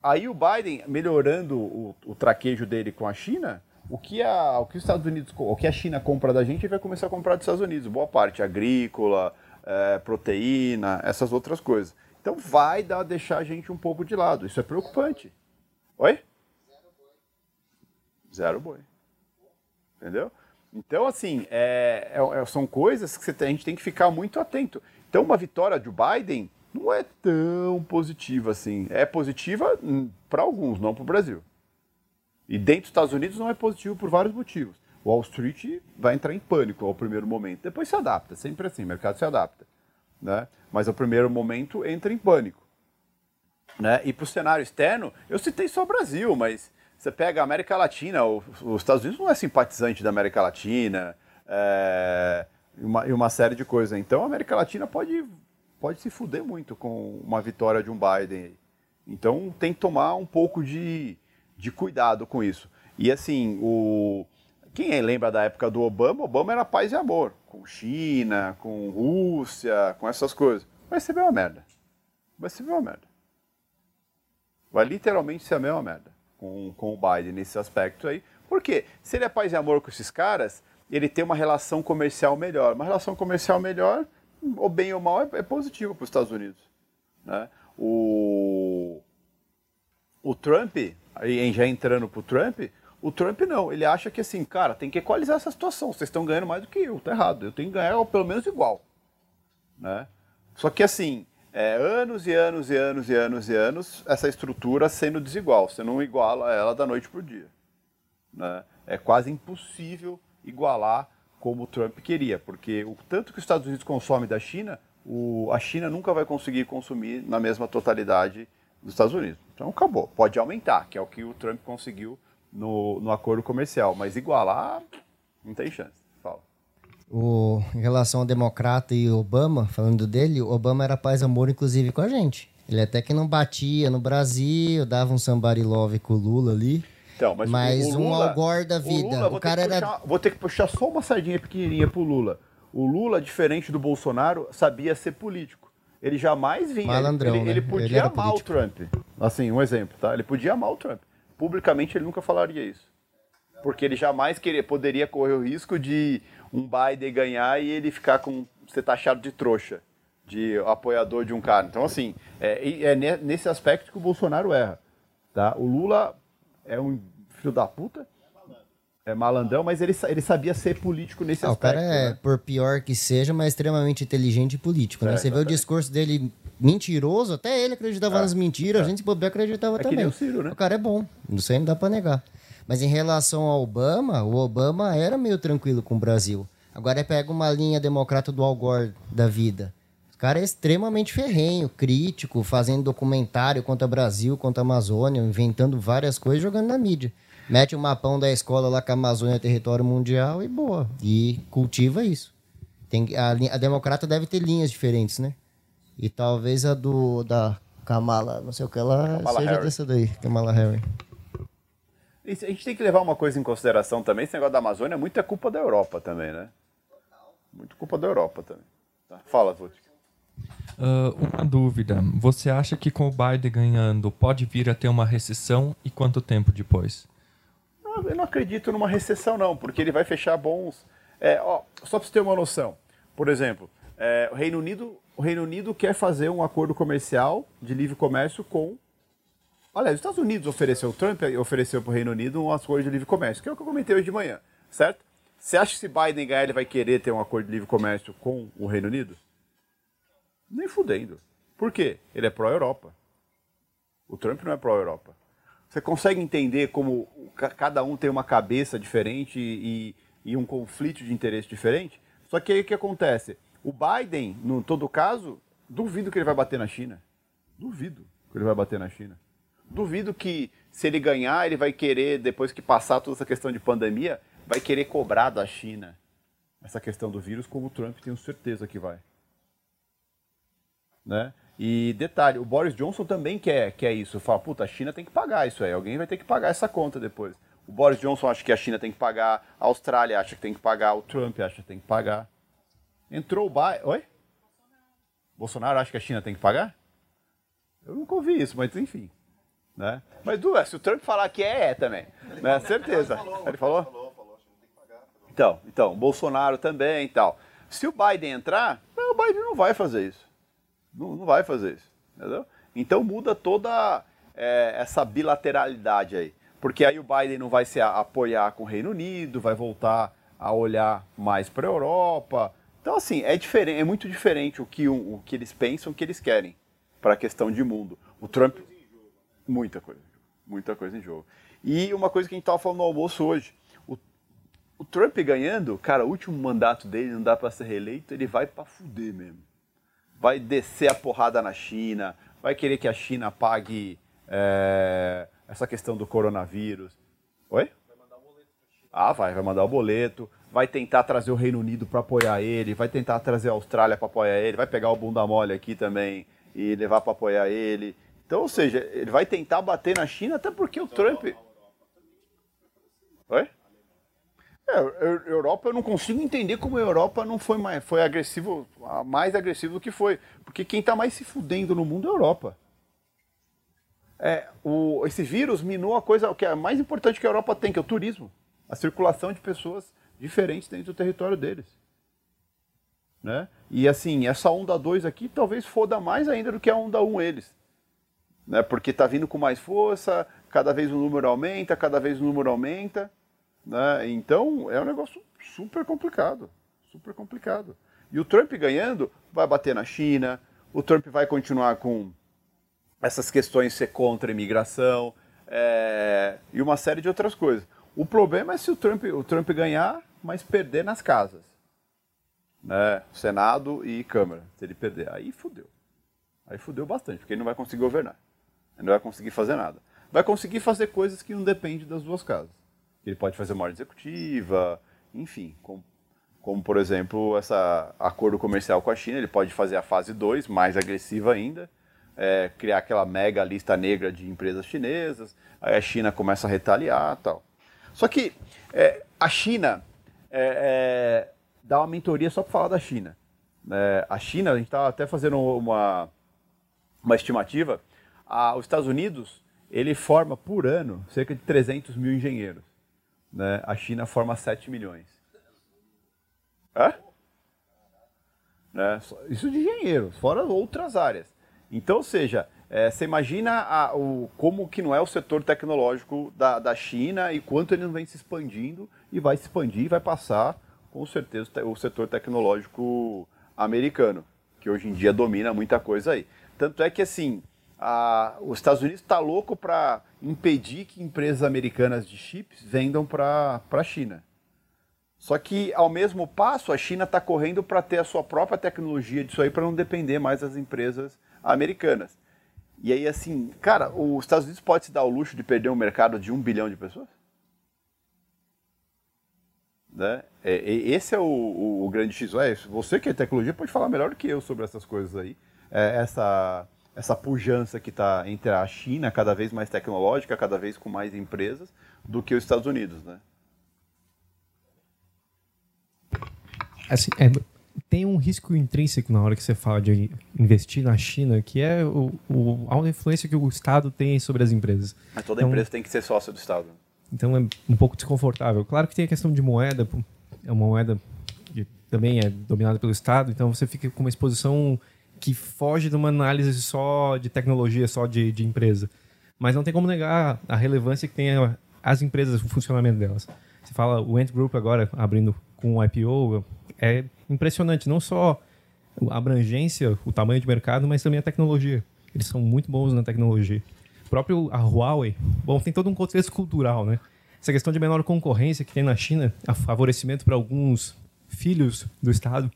Aí o Biden melhorando o, o traquejo dele com a China, o que, a, o que os Estados Unidos, o que a China compra da gente, vai começar a comprar dos Estados Unidos, boa parte, agrícola, é, proteína, essas outras coisas. Então vai dar, deixar a gente um pouco de lado. Isso é preocupante. Oi? Zero boi. Zero boi. Entendeu? Então, assim, é, é, é, são coisas que a gente tem que ficar muito atento. Então, uma vitória do Biden não é tão positiva assim. É positiva para alguns, não para o Brasil. E dentro dos Estados Unidos não é positivo por vários motivos. Wall Street vai entrar em pânico ao primeiro momento. Depois se adapta, sempre assim, o mercado se adapta. Né? Mas ao primeiro momento entra em pânico. Né? E para o cenário externo, eu citei só o Brasil, mas você pega a América Latina, os Estados Unidos não é simpatizante da América Latina, é, e, uma, e uma série de coisas. Então a América Latina pode, pode se fuder muito com uma vitória de um Biden. Então tem que tomar um pouco de, de cuidado com isso. E assim, o, quem lembra da época do Obama, Obama era paz e amor, com China, com Rússia, com essas coisas. Vai ser uma merda. Vai ser uma merda. Vai literalmente ser a mesma merda com, com o Biden nesse aspecto aí. Por quê? Se ele é paz e amor com esses caras, ele tem uma relação comercial melhor. Uma relação comercial melhor, ou bem ou mal, é, é positivo para os Estados Unidos. Né? O, o Trump, aí já entrando para o Trump, o Trump não, ele acha que assim, cara, tem que equalizar essa situação. Vocês estão ganhando mais do que eu, tá errado. Eu tenho que ganhar pelo menos igual. Né? Só que assim, é, anos e anos e anos e anos e anos essa estrutura sendo desigual. Você não iguala ela da noite para o dia. Né? É quase impossível igualar como o Trump queria, porque o tanto que os Estados Unidos consomem da China, o, a China nunca vai conseguir consumir na mesma totalidade dos Estados Unidos. Então acabou. Pode aumentar, que é o que o Trump conseguiu no, no acordo comercial, mas igualar não tem chance o, em relação ao democrata e Obama, falando dele, o Obama era paz amor, inclusive, com a gente. Ele até que não batia no Brasil, dava um somebody love com o Lula ali. Então, mas, mas Lula, um Algor da vida. O, Lula, o cara era. Puxar, vou ter que puxar só uma sardinha pequenininha pro Lula. O Lula, diferente do Bolsonaro, sabia ser político. Ele jamais vinha. Malandrão, ele, né? ele podia ele amar político. o Trump. Assim, um exemplo, tá? Ele podia amar o Trump. Publicamente ele nunca falaria isso. Porque ele jamais queria, poderia correr o risco de um Biden ganhar e ele ficar com ser taxado de trouxa, de apoiador de um cara. Então, assim, é, é nesse aspecto que o Bolsonaro erra. Tá? O Lula é um filho da puta, é malandão, mas ele, ele sabia ser político nesse ah, aspecto. O cara é, né? por pior que seja, mas extremamente inteligente e político. Né? É, Você vê o discurso dele mentiroso, até ele acreditava é, nas mentiras, a é. gente bobear acreditava é também. o, Ciro, né? o cara é bom, não sei, não dá pra negar. Mas em relação ao Obama, o Obama era meio tranquilo com o Brasil. Agora pega uma linha democrata do Al Gore da vida. O cara é extremamente ferrenho, crítico, fazendo documentário contra o Brasil, contra a Amazônia, inventando várias coisas jogando na mídia. Mete o um mapão da escola lá que a Amazônia é território mundial e boa. E cultiva isso. Tem, a, a democrata deve ter linhas diferentes, né? E talvez a do da Kamala, não sei o que ela Kamala seja Harry. dessa daí, Kamala Harry. A gente tem que levar uma coisa em consideração também, esse negócio da Amazônia, muita culpa da Europa também, né? Muito culpa da Europa também. Tá? Fala, Vutic. Uh, uma dúvida. Você acha que com o Biden ganhando pode vir a ter uma recessão e quanto tempo depois? Eu não acredito numa recessão, não, porque ele vai fechar bons. É, ó, só para você ter uma noção. Por exemplo, é, o, Reino Unido, o Reino Unido quer fazer um acordo comercial de livre comércio com Olha, os Estados Unidos ofereceu, o Trump ofereceu para o Reino Unido um acordo de livre comércio, que é o que eu comentei hoje de manhã, certo? Você acha que se Biden ganhar, ele vai querer ter um acordo de livre comércio com o Reino Unido? Nem fudendo. Por quê? Ele é pró-Europa. O Trump não é pró-Europa. Você consegue entender como cada um tem uma cabeça diferente e, e um conflito de interesse diferente? Só que aí o que acontece? O Biden, no todo caso, duvido que ele vai bater na China. Duvido que ele vai bater na China. Duvido que se ele ganhar, ele vai querer, depois que passar toda essa questão de pandemia, vai querer cobrar da China essa questão do vírus, como o Trump tenho certeza que vai. Né? E detalhe, o Boris Johnson também quer, quer isso. Fala, puta, a China tem que pagar isso aí, alguém vai ter que pagar essa conta depois. O Boris Johnson acha que a China tem que pagar, a Austrália acha que tem que pagar, o Trump acha que tem que pagar. Entrou o Biden. Oi? Bolsonaro acha que a China tem que pagar? Eu nunca ouvi isso, mas enfim. Né? Mas, Du, se o Trump falar que é, é também. Né? Certeza. Ele falou? Falou, falou. Então, então, Bolsonaro também e tal. Se o Biden entrar, não, o Biden não vai fazer isso. Não, não vai fazer isso. Entendeu? Então muda toda é, essa bilateralidade aí. Porque aí o Biden não vai se apoiar com o Reino Unido, vai voltar a olhar mais para a Europa. Então, assim, é diferente, é muito diferente o que, o, o que eles pensam, o que eles querem. para a questão de mundo. O Trump. Muita coisa. Muita coisa em jogo. E uma coisa que a gente estava falando no almoço hoje. O, o Trump ganhando, cara, o último mandato dele não dá para ser reeleito, ele vai para fuder mesmo. Vai descer a porrada na China, vai querer que a China pague é, essa questão do coronavírus. Oi? Ah, vai, vai mandar o boleto, vai tentar trazer o Reino Unido para apoiar ele, vai tentar trazer a Austrália para apoiar ele, vai pegar o bunda mole aqui também e levar para apoiar ele. Então, ou seja, ele vai tentar bater na China até porque o Trump. Oi? É, Europa eu não consigo entender como a Europa não foi mais foi agressivo, mais agressivo do que foi, porque quem está mais se fudendo no mundo é a Europa. É, o, esse vírus minou a coisa que é mais importante que a Europa tem, que é o turismo a circulação de pessoas diferentes dentro do território deles. Né? E assim, essa onda 2 aqui talvez foda mais ainda do que a onda 1 um eles. Né? Porque está vindo com mais força, cada vez o número aumenta, cada vez o número aumenta. Né? Então é um negócio super complicado. Super complicado. E o Trump ganhando vai bater na China, o Trump vai continuar com essas questões ser contra a imigração é, e uma série de outras coisas. O problema é se o Trump, o Trump ganhar, mas perder nas casas. Né? Senado e Câmara. Se ele perder, aí fudeu. Aí fudeu bastante, porque ele não vai conseguir governar. Não vai conseguir fazer nada. Vai conseguir fazer coisas que não dependem das duas casas. Ele pode fazer uma ordem executiva, enfim, como, como por exemplo esse acordo comercial com a China, ele pode fazer a fase 2, mais agressiva ainda, é, criar aquela mega lista negra de empresas chinesas, aí a China começa a retaliar tal. Só que é, a China é, é, dá uma mentoria só para falar da China. É, a China, a gente estava até fazendo uma, uma estimativa, a, os Estados Unidos ele forma por ano cerca de 300 mil engenheiros. Né? A China forma 7 milhões. Hã? Né? Isso de engenheiros, fora outras áreas. Então, ou seja, é, você imagina a, o, como que não é o setor tecnológico da, da China e quanto ele não vem se expandindo e vai se expandir e vai passar, com certeza, o setor tecnológico americano, que hoje em dia domina muita coisa aí. Tanto é que, assim, a, os Estados Unidos está louco para impedir que empresas americanas de chips vendam para a China. Só que, ao mesmo passo, a China está correndo para ter a sua própria tecnologia disso aí para não depender mais das empresas americanas. E aí, assim, cara, os Estados Unidos pode se dar o luxo de perder um mercado de um bilhão de pessoas? Né? É, esse é o, o, o grande X. É, você que é tecnologia pode falar melhor do que eu sobre essas coisas aí. É, essa, essa pujança que está entre a China, cada vez mais tecnológica, cada vez com mais empresas, do que os Estados Unidos, né? Assim, é, tem um risco intrínseco na hora que você fala de investir na China, que é o, o, a influência que o Estado tem sobre as empresas. Mas toda então, empresa tem que ser sócio do Estado. Então é um pouco desconfortável. Claro que tem a questão de moeda, é uma moeda que também é dominada pelo Estado, então você fica com uma exposição que foge de uma análise só de tecnologia, só de, de empresa. Mas não tem como negar a relevância que tem as empresas, o funcionamento delas. Você fala o Ant Group agora abrindo com o IPO, é impressionante, não só a abrangência, o tamanho de mercado, mas também a tecnologia. Eles são muito bons na tecnologia. O próprio a Huawei, bom, tem todo um contexto cultural, né? Essa questão de menor concorrência que tem na China, a favorecimento para alguns filhos do Estado,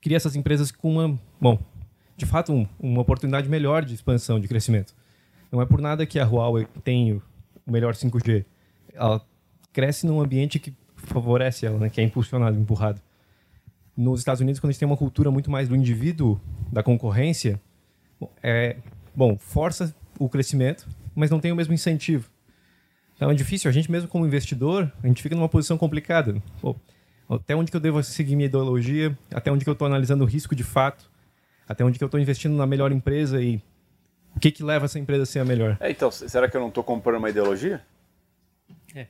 cria essas empresas com uma, bom, de fato, um, uma oportunidade melhor de expansão, de crescimento. Não é por nada que a Huawei tem o melhor 5G. Ela cresce num ambiente que favorece ela, né? que é impulsionado, empurrado nos Estados Unidos, quando a gente tem uma cultura muito mais do indivíduo, da concorrência, é, bom, força o crescimento, mas não tem o mesmo incentivo. Então é difícil, a gente mesmo como investidor, a gente fica numa posição complicada. Pô, até onde que eu devo seguir minha ideologia, até onde que eu estou analisando o risco de fato, até onde que eu estou investindo na melhor empresa e o que que leva essa empresa a ser a melhor. É, então, será que eu não estou comprando uma ideologia? É.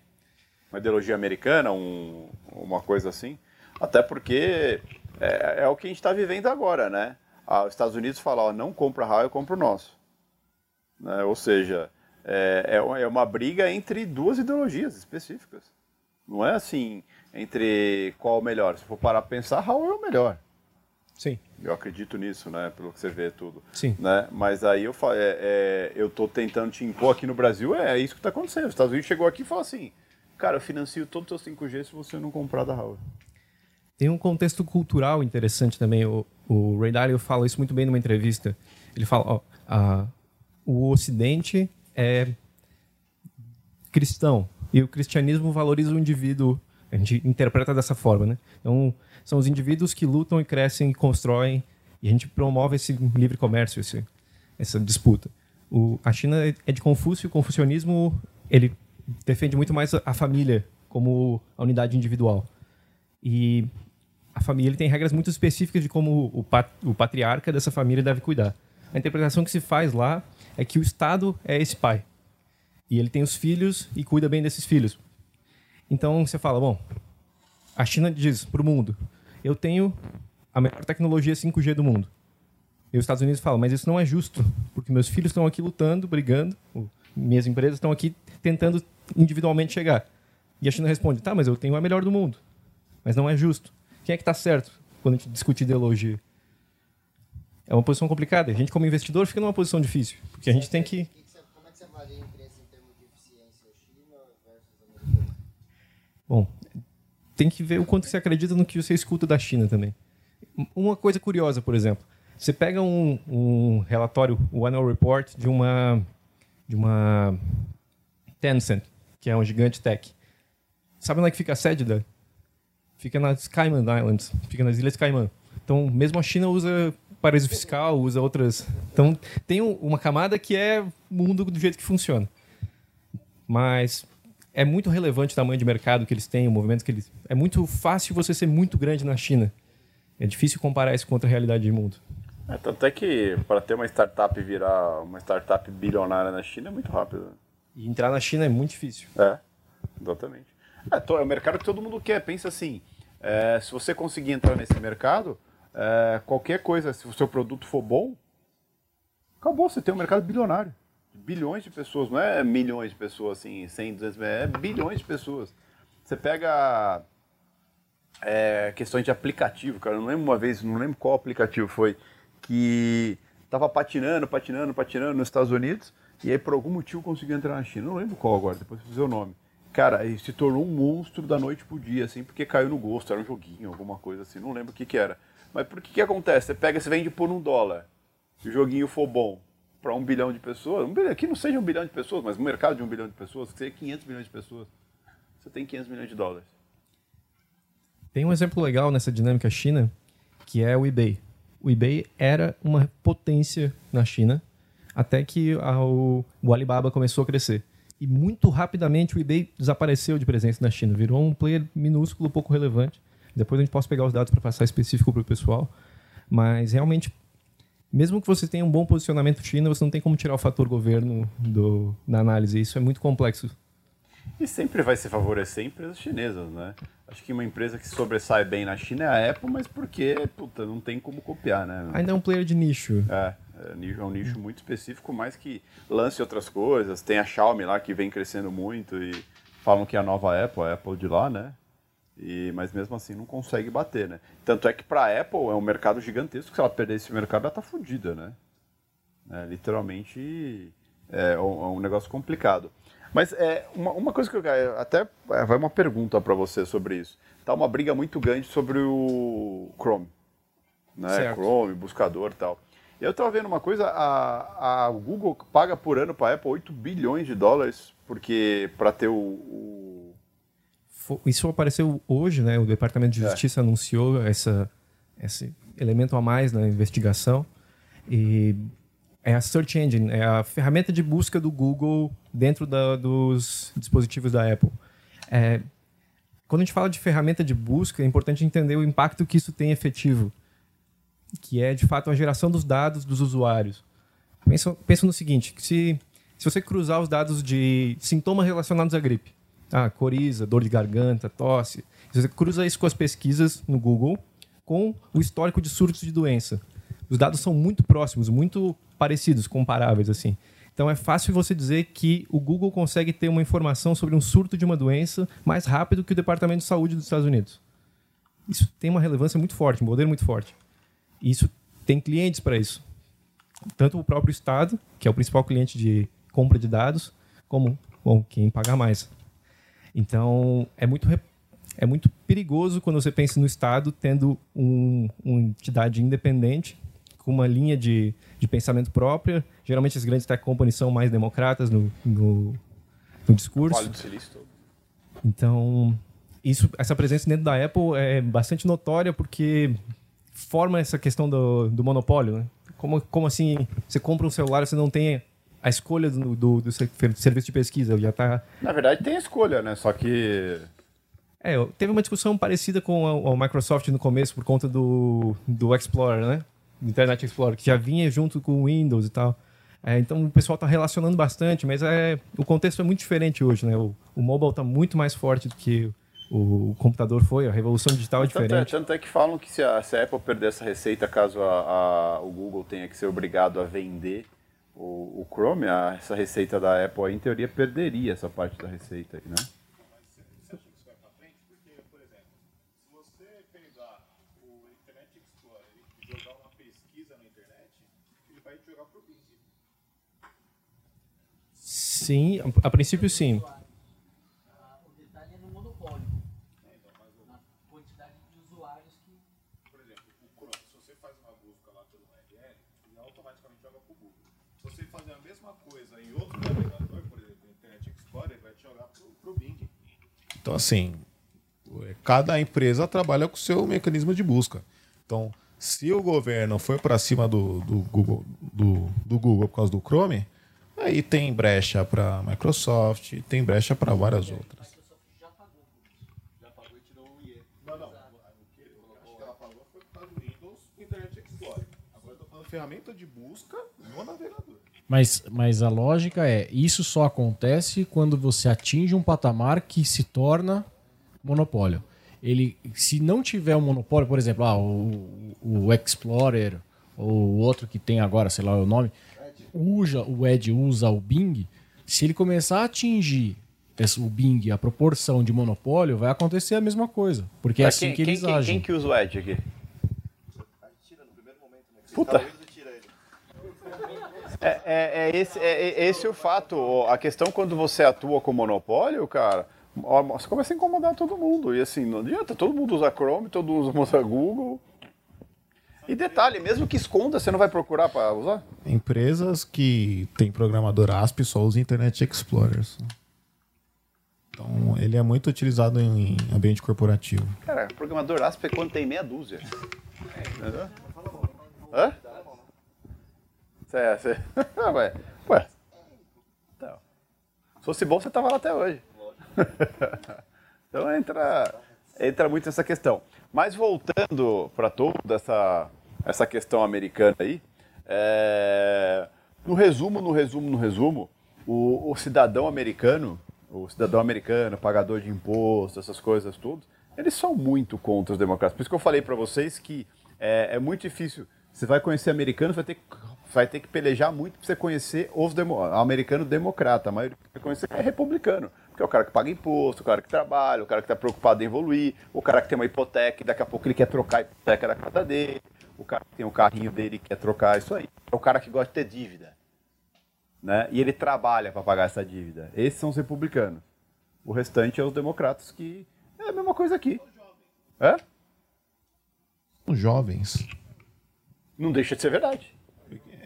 Uma ideologia americana, um, uma coisa assim? Até porque é, é o que a gente está vivendo agora, né? Ah, os Estados Unidos falam, ó, não compra Huawei, eu compro o nosso. Né? Ou seja, é, é, é uma briga entre duas ideologias específicas. Não é assim, entre qual é o melhor. Se for parar para pensar, Huawei é o melhor. Sim. Eu acredito nisso, né? Pelo que você vê tudo. Sim. Né? Mas aí eu, fa- é, é, eu tô tentando te impor aqui no Brasil, é, isso que tá acontecendo. Os Estados Unidos chegou aqui e falou assim, cara, eu financio todo o teu 5G se você não comprar da Huawei. Tem um contexto cultural interessante também. O, o Ray Dalio fala isso muito bem numa entrevista. Ele fala, ó, a- o Ocidente é cristão e o cristianismo valoriza o indivíduo. A gente interpreta dessa forma, né? Então, são os indivíduos que lutam e crescem e constroem e a gente promove esse livre comércio, esse, essa disputa. O, a China é de Confúcio o confucionismo ele defende muito mais a, família como a unidade individual. E a família tem regras muito específicas de como o, o patriarca dessa família deve cuidar. A interpretação que se faz lá é que o Estado é esse pai. E ele tem os filhos e cuida bem desses filhos. Então você fala, bom, a China diz para o mundo, eu tenho a melhor tecnologia 5G do mundo. E os Estados Unidos falam, mas isso não é justo, porque meus filhos estão aqui lutando, brigando, minhas empresas estão aqui tentando individualmente chegar. E a China responde, tá, mas eu tenho a melhor do mundo. Mas não é justo. Quem é que está certo quando a gente discute ideologia? É uma posição complicada. A gente, como investidor, fica numa posição difícil. Porque a gente tem que. Como é que você avalia a empresa em termos de eficiência China versus americana? Bom, tem que ver o quanto você acredita no que você escuta da China também. Uma coisa curiosa, por exemplo, você pega um, um relatório, o Annual Report de uma de uma Tencent, que é um gigante tech. Sabe onde é que fica a sede da? Fica nas Cayman Islands, fica nas Ilhas Caimã. Então, mesmo a China usa paraíso fiscal, usa outras. Então, tem um- uma camada que é mundo do jeito que funciona. Mas é muito relevante o tamanho de mercado que eles têm, o movimento que eles. É muito fácil você ser muito grande na China. É difícil comparar isso com outra realidade de mundo. É, tanto é que para ter uma startup virar uma startup bilionária na China é muito rápido. E entrar na China é muito difícil. É, exatamente. É, é o mercado que todo mundo quer. Pensa assim, é, se você conseguir entrar nesse mercado, é, qualquer coisa, se o seu produto for bom, acabou, você tem um mercado bilionário. Bilhões de pessoas, não é milhões de pessoas, assim, 100, 200, é bilhões de pessoas. Você pega é, questões de aplicativo, cara, eu não lembro uma vez, não lembro qual aplicativo foi, que tava patinando, patinando, patinando nos Estados Unidos, e aí por algum motivo conseguiu entrar na China. Não lembro qual agora, depois vou dizer o nome. Cara, ele se tornou um monstro da noite pro dia, assim, porque caiu no gosto, era um joguinho, alguma coisa assim, não lembro o que que era. Mas por que que acontece? Você pega, você vende por um dólar, se o joguinho for bom, para um bilhão de pessoas, um bilhão, que não seja um bilhão de pessoas, mas um mercado de um bilhão de pessoas, que seja 500 milhões de pessoas, você tem 500 milhões de dólares. Tem um exemplo legal nessa dinâmica China, que é o eBay. O eBay era uma potência na China, até que a- o, o Alibaba começou a crescer. E muito rapidamente o eBay desapareceu de presença na China, virou um player minúsculo, pouco relevante. Depois a gente pode pegar os dados para passar específico para o pessoal. Mas realmente, mesmo que você tenha um bom posicionamento China, você não tem como tirar o fator governo do, da análise. Isso é muito complexo. E sempre vai se favorecer empresas chinesas, né? Acho que uma empresa que sobressai bem na China é a Apple, mas porque, puta, não tem como copiar, né? Ainda é um player de nicho. É, é, é um nicho muito específico, mas que lance outras coisas. Tem a Xiaomi lá que vem crescendo muito e falam que é a nova Apple, a Apple de lá, né? E, mas mesmo assim não consegue bater, né? Tanto é que para a Apple é um mercado gigantesco, que se ela perder esse mercado, ela tá fodida, né? É, literalmente é um, é um negócio complicado. Mas é uma, uma coisa que eu é, até é, vai uma pergunta para você sobre isso. Tá uma briga muito grande sobre o Chrome, né? Certo. Chrome, buscador, tal. Eu tava vendo uma coisa, a, a Google paga por ano para a Apple 8 bilhões de dólares porque para ter o, o Isso apareceu hoje, né? O Departamento de É. Justiça anunciou essa, esse elemento a mais na investigação. E é a Search Engine, é a ferramenta de busca do Google dentro da- dos dispositivos da Apple. É, quando a gente fala de ferramenta de busca, é importante entender o impacto que isso tem efetivo, que é de fato a geração dos dados dos usuários. Pensa, pensa no seguinte: se, se você cruzar os dados de sintomas relacionados à gripe, ah, coriza, dor de garganta, tosse. Você cruza isso com as pesquisas no Google com o histórico de surtos de doença. Os dados são muito próximos, muito parecidos, comparáveis assim. Então é fácil você dizer que o Google consegue ter uma informação sobre um surto de uma doença mais rápido que o Departamento de Saúde dos Estados Unidos. Isso tem uma relevância muito forte, um poder muito forte. isso tem clientes para isso. Tanto o próprio Estado, que é o principal cliente de compra de dados, como bom, quem paga mais. Então, é muito, é muito perigoso quando você pensa no Estado tendo um, uma entidade independente, com uma linha de, de pensamento própria. Geralmente, as grandes tech companies são mais democratas no, no, no discurso. Então, isso, essa presença dentro da Apple é bastante notória porque forma essa questão do, do monopólio. Né? Como, como assim você compra um celular e você não tem a escolha do, do, do serviço de pesquisa? Já tá... Na verdade, tem escolha, né? Só que. É, teve uma discussão parecida com a, a Microsoft no começo por conta do, do Explorer, né? Do Internet Explorer, que já vinha junto com o Windows e tal. É, então o pessoal está relacionando bastante, mas é, o contexto é muito diferente hoje, né? O, o mobile está muito mais forte do que o, o computador foi, a revolução digital é Tanto é, diferente. tanto é que falam que se a, se a Apple perder essa receita, caso a, a- o Google tenha que ser obrigado a vender o, o Chrome, a- essa receita da Apple, em teoria, perderia essa parte da receita aí, né? Sim, a princípio sim. O detalhe é no monopólio. Na quantidade de usuários que. Por exemplo, o Chrome, se você faz uma busca lá pelo URL, ele automaticamente joga pro Google. Se você fazer a mesma coisa em outro navegador, por exemplo, no Internet Explorer, ele vai te jogar pro, pro Bing. Então, assim, cada empresa trabalha com o seu mecanismo de busca. Então, se o governo foi para cima do, do, Google, do, do Google por causa do Chrome, aí tem brecha para Microsoft, tem brecha para várias outras. Ferramenta de busca no navegador. Mas, mas a lógica é, isso só acontece quando você atinge um patamar que se torna monopólio. Ele, se não tiver um monopólio, por exemplo, ah, o, o Explorer ou o outro que tem agora, sei lá o nome, usa o Edge usa o Bing, se ele começar a atingir esse- o Bing a proporção de monopólio, vai acontecer a mesma coisa, porque é assim quem, que quem, eles quem, agem. quem que usa o Edge aqui? Puta. É, é, é esse, é, é esse o fato. A questão quando você atua com monopólio, cara, você começa a incomodar todo mundo. E assim, não adianta, todo mundo usa Chrome, todo mundo usa Google. E detalhe, mesmo que esconda, você não vai procurar para usar? Empresas que têm programador ASP só usam Internet Explorer. Então, ele é muito utilizado em ambiente corporativo. Cara, programador ASP é quando tem meia dúzia. Entendeu? Hã? Cê, cê... ué, ué. Então, se fosse bom, você tava lá até hoje. então entra, entra muito nessa questão. Mas voltando para toda essa, essa questão americana aí, é, no resumo, no resumo, no resumo, o, o cidadão americano, o cidadão americano, pagador de imposto, essas coisas tudo, eles são muito contra os democratas. Por isso que eu falei para vocês que é, é muito difícil. Você vai conhecer americanos, vai ter que, vai ter que pelejar muito para você conhecer os demo, americano democrata. A maioria que conhecer é republicano. Porque é o cara que paga imposto, o cara que trabalha, o cara que está preocupado em evoluir, o cara que tem uma hipoteca e daqui a pouco ele quer trocar a hipoteca da casa dele, o cara que tem o carrinho dele e quer trocar isso aí. É o cara que gosta de ter dívida. Né? E ele trabalha para pagar essa dívida. Esses são os republicanos. O restante é os democratas, que é a mesma coisa aqui. É? Os jovens. Não deixa de ser verdade.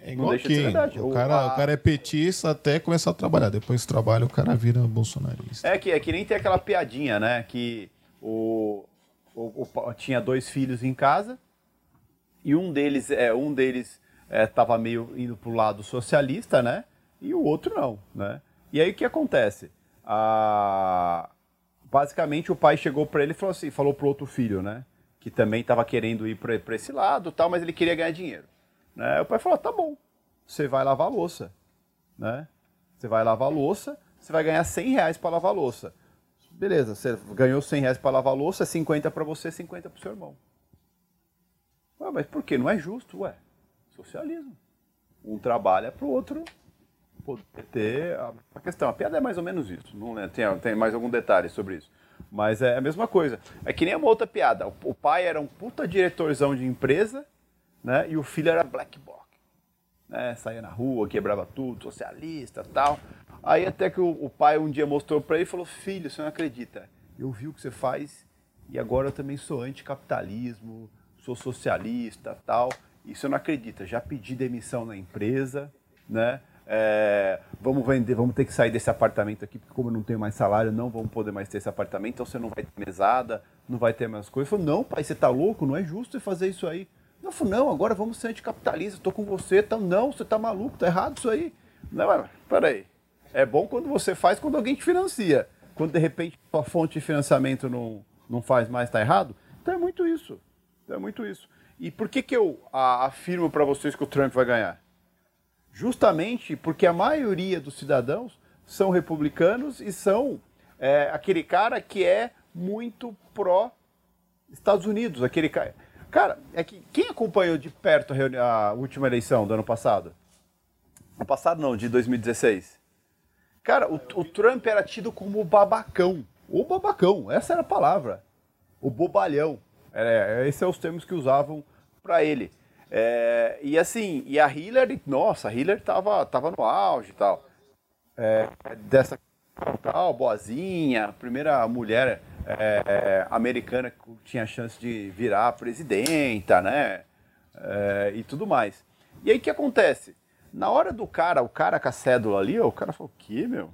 É igual ser aqui. verdade. O O- cara, a- o cara é petista até começar a trabalhar. Depois que trabalha, o cara vira bolsonarista. É que, é que nem tem aquela piadinha, né? Que o, o, o tinha dois filhos em casa e um deles é um deles estava meio indo pro lado socialista, né? E o outro não, né? E aí o que acontece? Ah, basicamente o pai chegou para ele e falou assim, falou pro outro filho, né? Que também estava querendo ir para esse lado, tal, mas ele queria ganhar dinheiro. Né? O pai falou: "Tá bom, você vai lavar a louça, né? Você vai lavar a louça, você vai ganhar 100 reais para lavar a louça. Beleza, você ganhou 100 reais para lavar a louça, 50 para você, 50 para seu irmão. Ué, mas por quê? Não é justo, ué. Socialismo. Um trabalha para o outro poder ter a, questão. A piada é mais ou menos isso. Não é- tem, tem mais algum detalhe sobre isso. Mas é a mesma coisa. É que nem uma outra piada. O, o pai era um puta diretorzão de empresa, né? E o filho era black bloc, né? Saía na rua, quebrava tudo, socialista, tal. Aí até que o, o pai um dia mostrou para ele e falou: "Filho, você não acredita? Eu vi o que você faz e agora eu também sou anticapitalismo, sou socialista, tal. E você não acredita? Já pedi demissão na empresa, né? É, vamos vender, vamos ter que sair desse apartamento aqui, porque como eu não tenho mais salário, não vamos poder mais ter esse apartamento, então você não vai ter mesada, não vai ter mais coisas. Eu falei, não, pai, você tá louco? Não é justo fazer isso aí. Eu falei, não, agora vamos ser anticapitalista, tô com você, então não, você tá maluco, tá errado isso aí. Não, mas, peraí. É bom quando você faz quando alguém te financia. Quando de repente a fonte de financiamento não, não faz mais, tá errado. Então é muito isso. É muito isso. E por que, que eu afirmo para vocês que o Trump vai ganhar? Justamente porque a maioria dos cidadãos são republicanos e são é, aquele cara que é muito pró Estados Unidos, aquele cara. Cara, é que quem acompanhou de perto a, a última eleição do ano passado? Ano passado não, de 2016. Cara, o, o Trump era tido como o babacão. O babacão, essa era a palavra. O bobalhão. É, esses são os termos que usavam para ele. É, e assim, e a Hillary, nossa, a Hillary tava, tava no auge e tal. É, dessa tal, boazinha, primeira mulher é, americana que tinha chance de virar presidenta, né? É, e tudo mais. E aí o que acontece? Na hora do cara, o cara com a cédula ali, o cara falou, que, meu?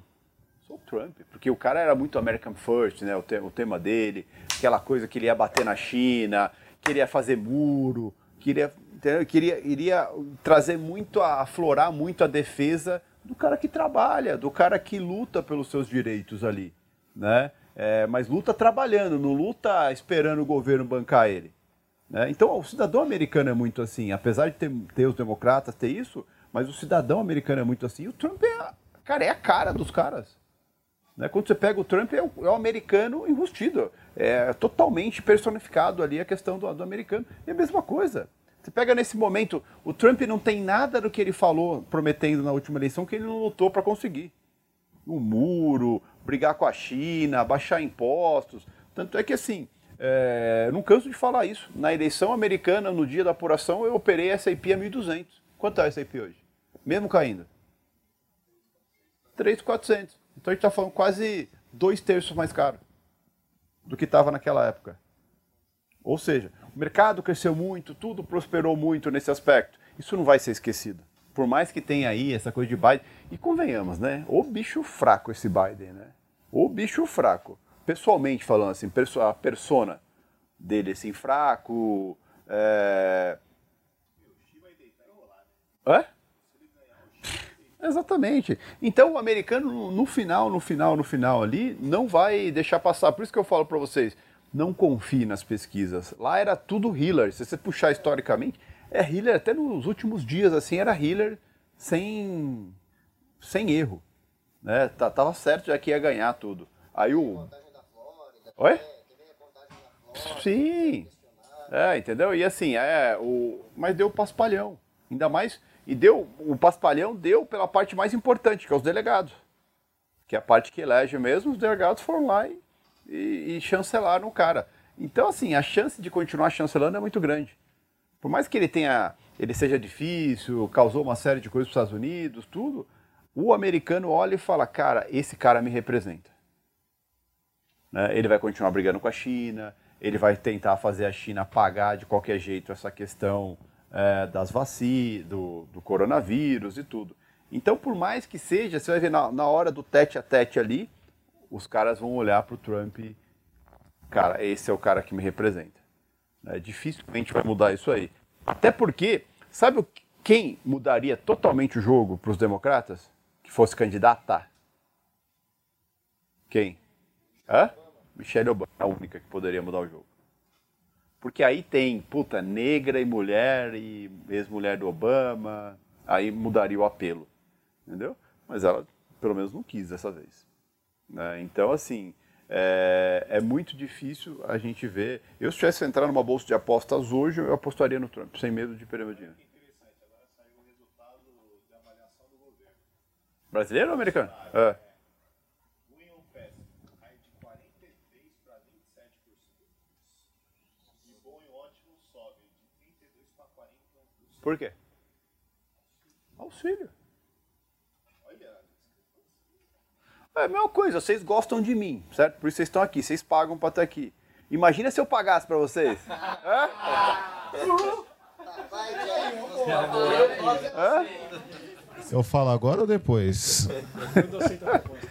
Sou o Trump. Porque o cara era muito American First, né? O, te- o tema dele, aquela coisa que ele ia bater na China, queria fazer muro, queria, entendeu? queria iria trazer muito, a, aflorar muito a defesa do cara que trabalha, do cara que luta pelos seus direitos ali, né? É, mas luta trabalhando, não luta esperando o governo bancar ele. né? Então, o cidadão americano é muito assim, apesar de ter, ter os democratas, ter isso, mas o cidadão americano é muito assim. E o Trump é, a- cara, é a cara dos caras. Né? Quando você pega o Trump, é o, é o americano enrustido. É totalmente personificado ali a questão do, do americano. E a mesma coisa. Você pega nesse momento, o Trump não tem nada do que ele falou, prometendo na última eleição, que ele não lutou para conseguir. O muro, brigar com a China, baixar impostos. Tanto é que assim, é, não canso de falar isso. Na eleição americana, no dia da apuração, eu operei SAP a 1.200. Quanto é a SAP hoje? Mesmo caindo? 3,400. Então a gente está falando quase dois terços mais caro do que estava naquela época. Ou seja, o mercado cresceu muito, tudo prosperou muito nesse aspecto. Isso não vai ser esquecido. Por mais que tenha aí essa coisa de Biden. E convenhamos, né? O bicho fraco esse Biden, né? O bicho fraco. Pessoalmente falando assim, a persona dele assim, fraco. É... Hã? Exatamente. Então o americano no- no final, no final, no final ali, não vai deixar passar. Por isso que eu falo para vocês, não confie nas pesquisas. Lá era tudo Hillary. Se você puxar historicamente, é Hillary até nos últimos dias assim era Hillary sem sem erro, né? Tá- Tava certo já que ia ganhar tudo. Aí o Oi? Sim. É, entendeu? E assim, é, o... mas deu paspalhão. Ainda mais. E deu. O paspalhão deu pela parte mais importante, que é os delegados. Que é a parte que elege mesmo, os delegados foram lá e, e, e chancelaram o cara. Então, assim, a chance de continuar chancelando é muito grande. Por mais que ele tenha. ele seja difícil, causou uma série de coisas para os Estados Unidos, tudo, o americano olha e fala, cara, esse cara me representa né? Ele vai continuar brigando com a China, ele vai tentar fazer a China pagar de qualquer jeito essa questão é, das vacinas, do, do coronavírus e tudo. Então, por mais que seja, você vai ver na, na hora do tete a tete ali, os caras vão olhar para o Trump cara, esse é o cara que me representa. É, dificilmente vai mudar isso aí. Até porque, sabe quem mudaria totalmente o jogo para os democratas? Que fosse candidata? Quem? Hã? Michelle Obama a única que poderia mudar o jogo. Porque aí tem, puta, negra e mulher e ex-mulher do Obama, aí mudaria o apelo, entendeu? Mas ela, pelo menos, não quis dessa vez. né? Então, assim, é, é muito difícil a gente ver. Eu, se tivesse entrar numa bolsa de apostas hoje, eu apostaria no Trump, sem medo de perder meu dinheiro. Brasileiro ou americano? É. Por quê? Auxílio. É a mesma coisa, vocês gostam de mim, certo? Por isso vocês estão aqui, vocês pagam pra estar aqui. Imagina se eu pagasse pra vocês. Hã? Hã? Eu falo agora ou depois?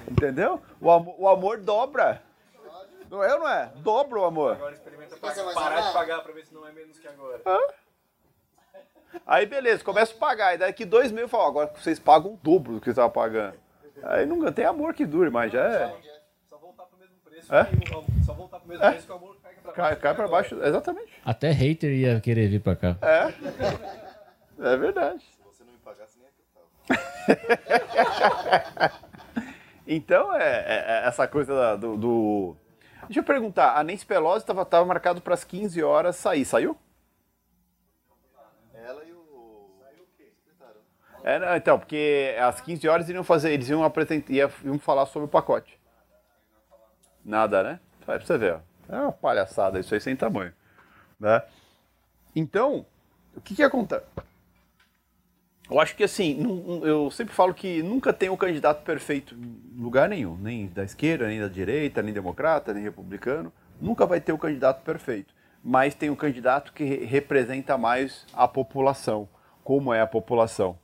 Entendeu? O amor, o amor dobra. Não é ou não é? Dobra o amor. Parar de pagar pra ver se não é menos que agora. Hã? Aí beleza, começa a pagar. E daqui dois meses eu falo, agora vocês pagam o dobro do que estavam pagando. Aí nunca tem amor que dure, mas já é. Só voltar pro mesmo preço. É? que Só voltar pro mesmo É? preço que o amor cai pra Cai, cai pra baixo, exatamente. Até hater ia querer vir pra cá. É. É verdade. Se você não me pagasse, nem acreditava. Então, é, é- é essa coisa da- do, do- Deixa eu perguntar, a Nancy Pelosi estava tava marcado para as 15 horas sair. Saiu? Ela e o. Saiu o quê? É, não, então, porque às 15 horas iriam fazer, eles iam apresentar, iam, iam falar sobre o pacote. Nada, né? Vai pra você ver, ó. É uma palhaçada isso aí sem tamanho. Né? Então, o que que acontece? Eu acho que assim, eu sempre falo que nunca tem um candidato perfeito em lugar nenhum, nem da esquerda, nem da direita, nem democrata, nem republicano. Nunca vai ter o candidato perfeito. Mas tem um candidato que re- representa mais a população, como é a população.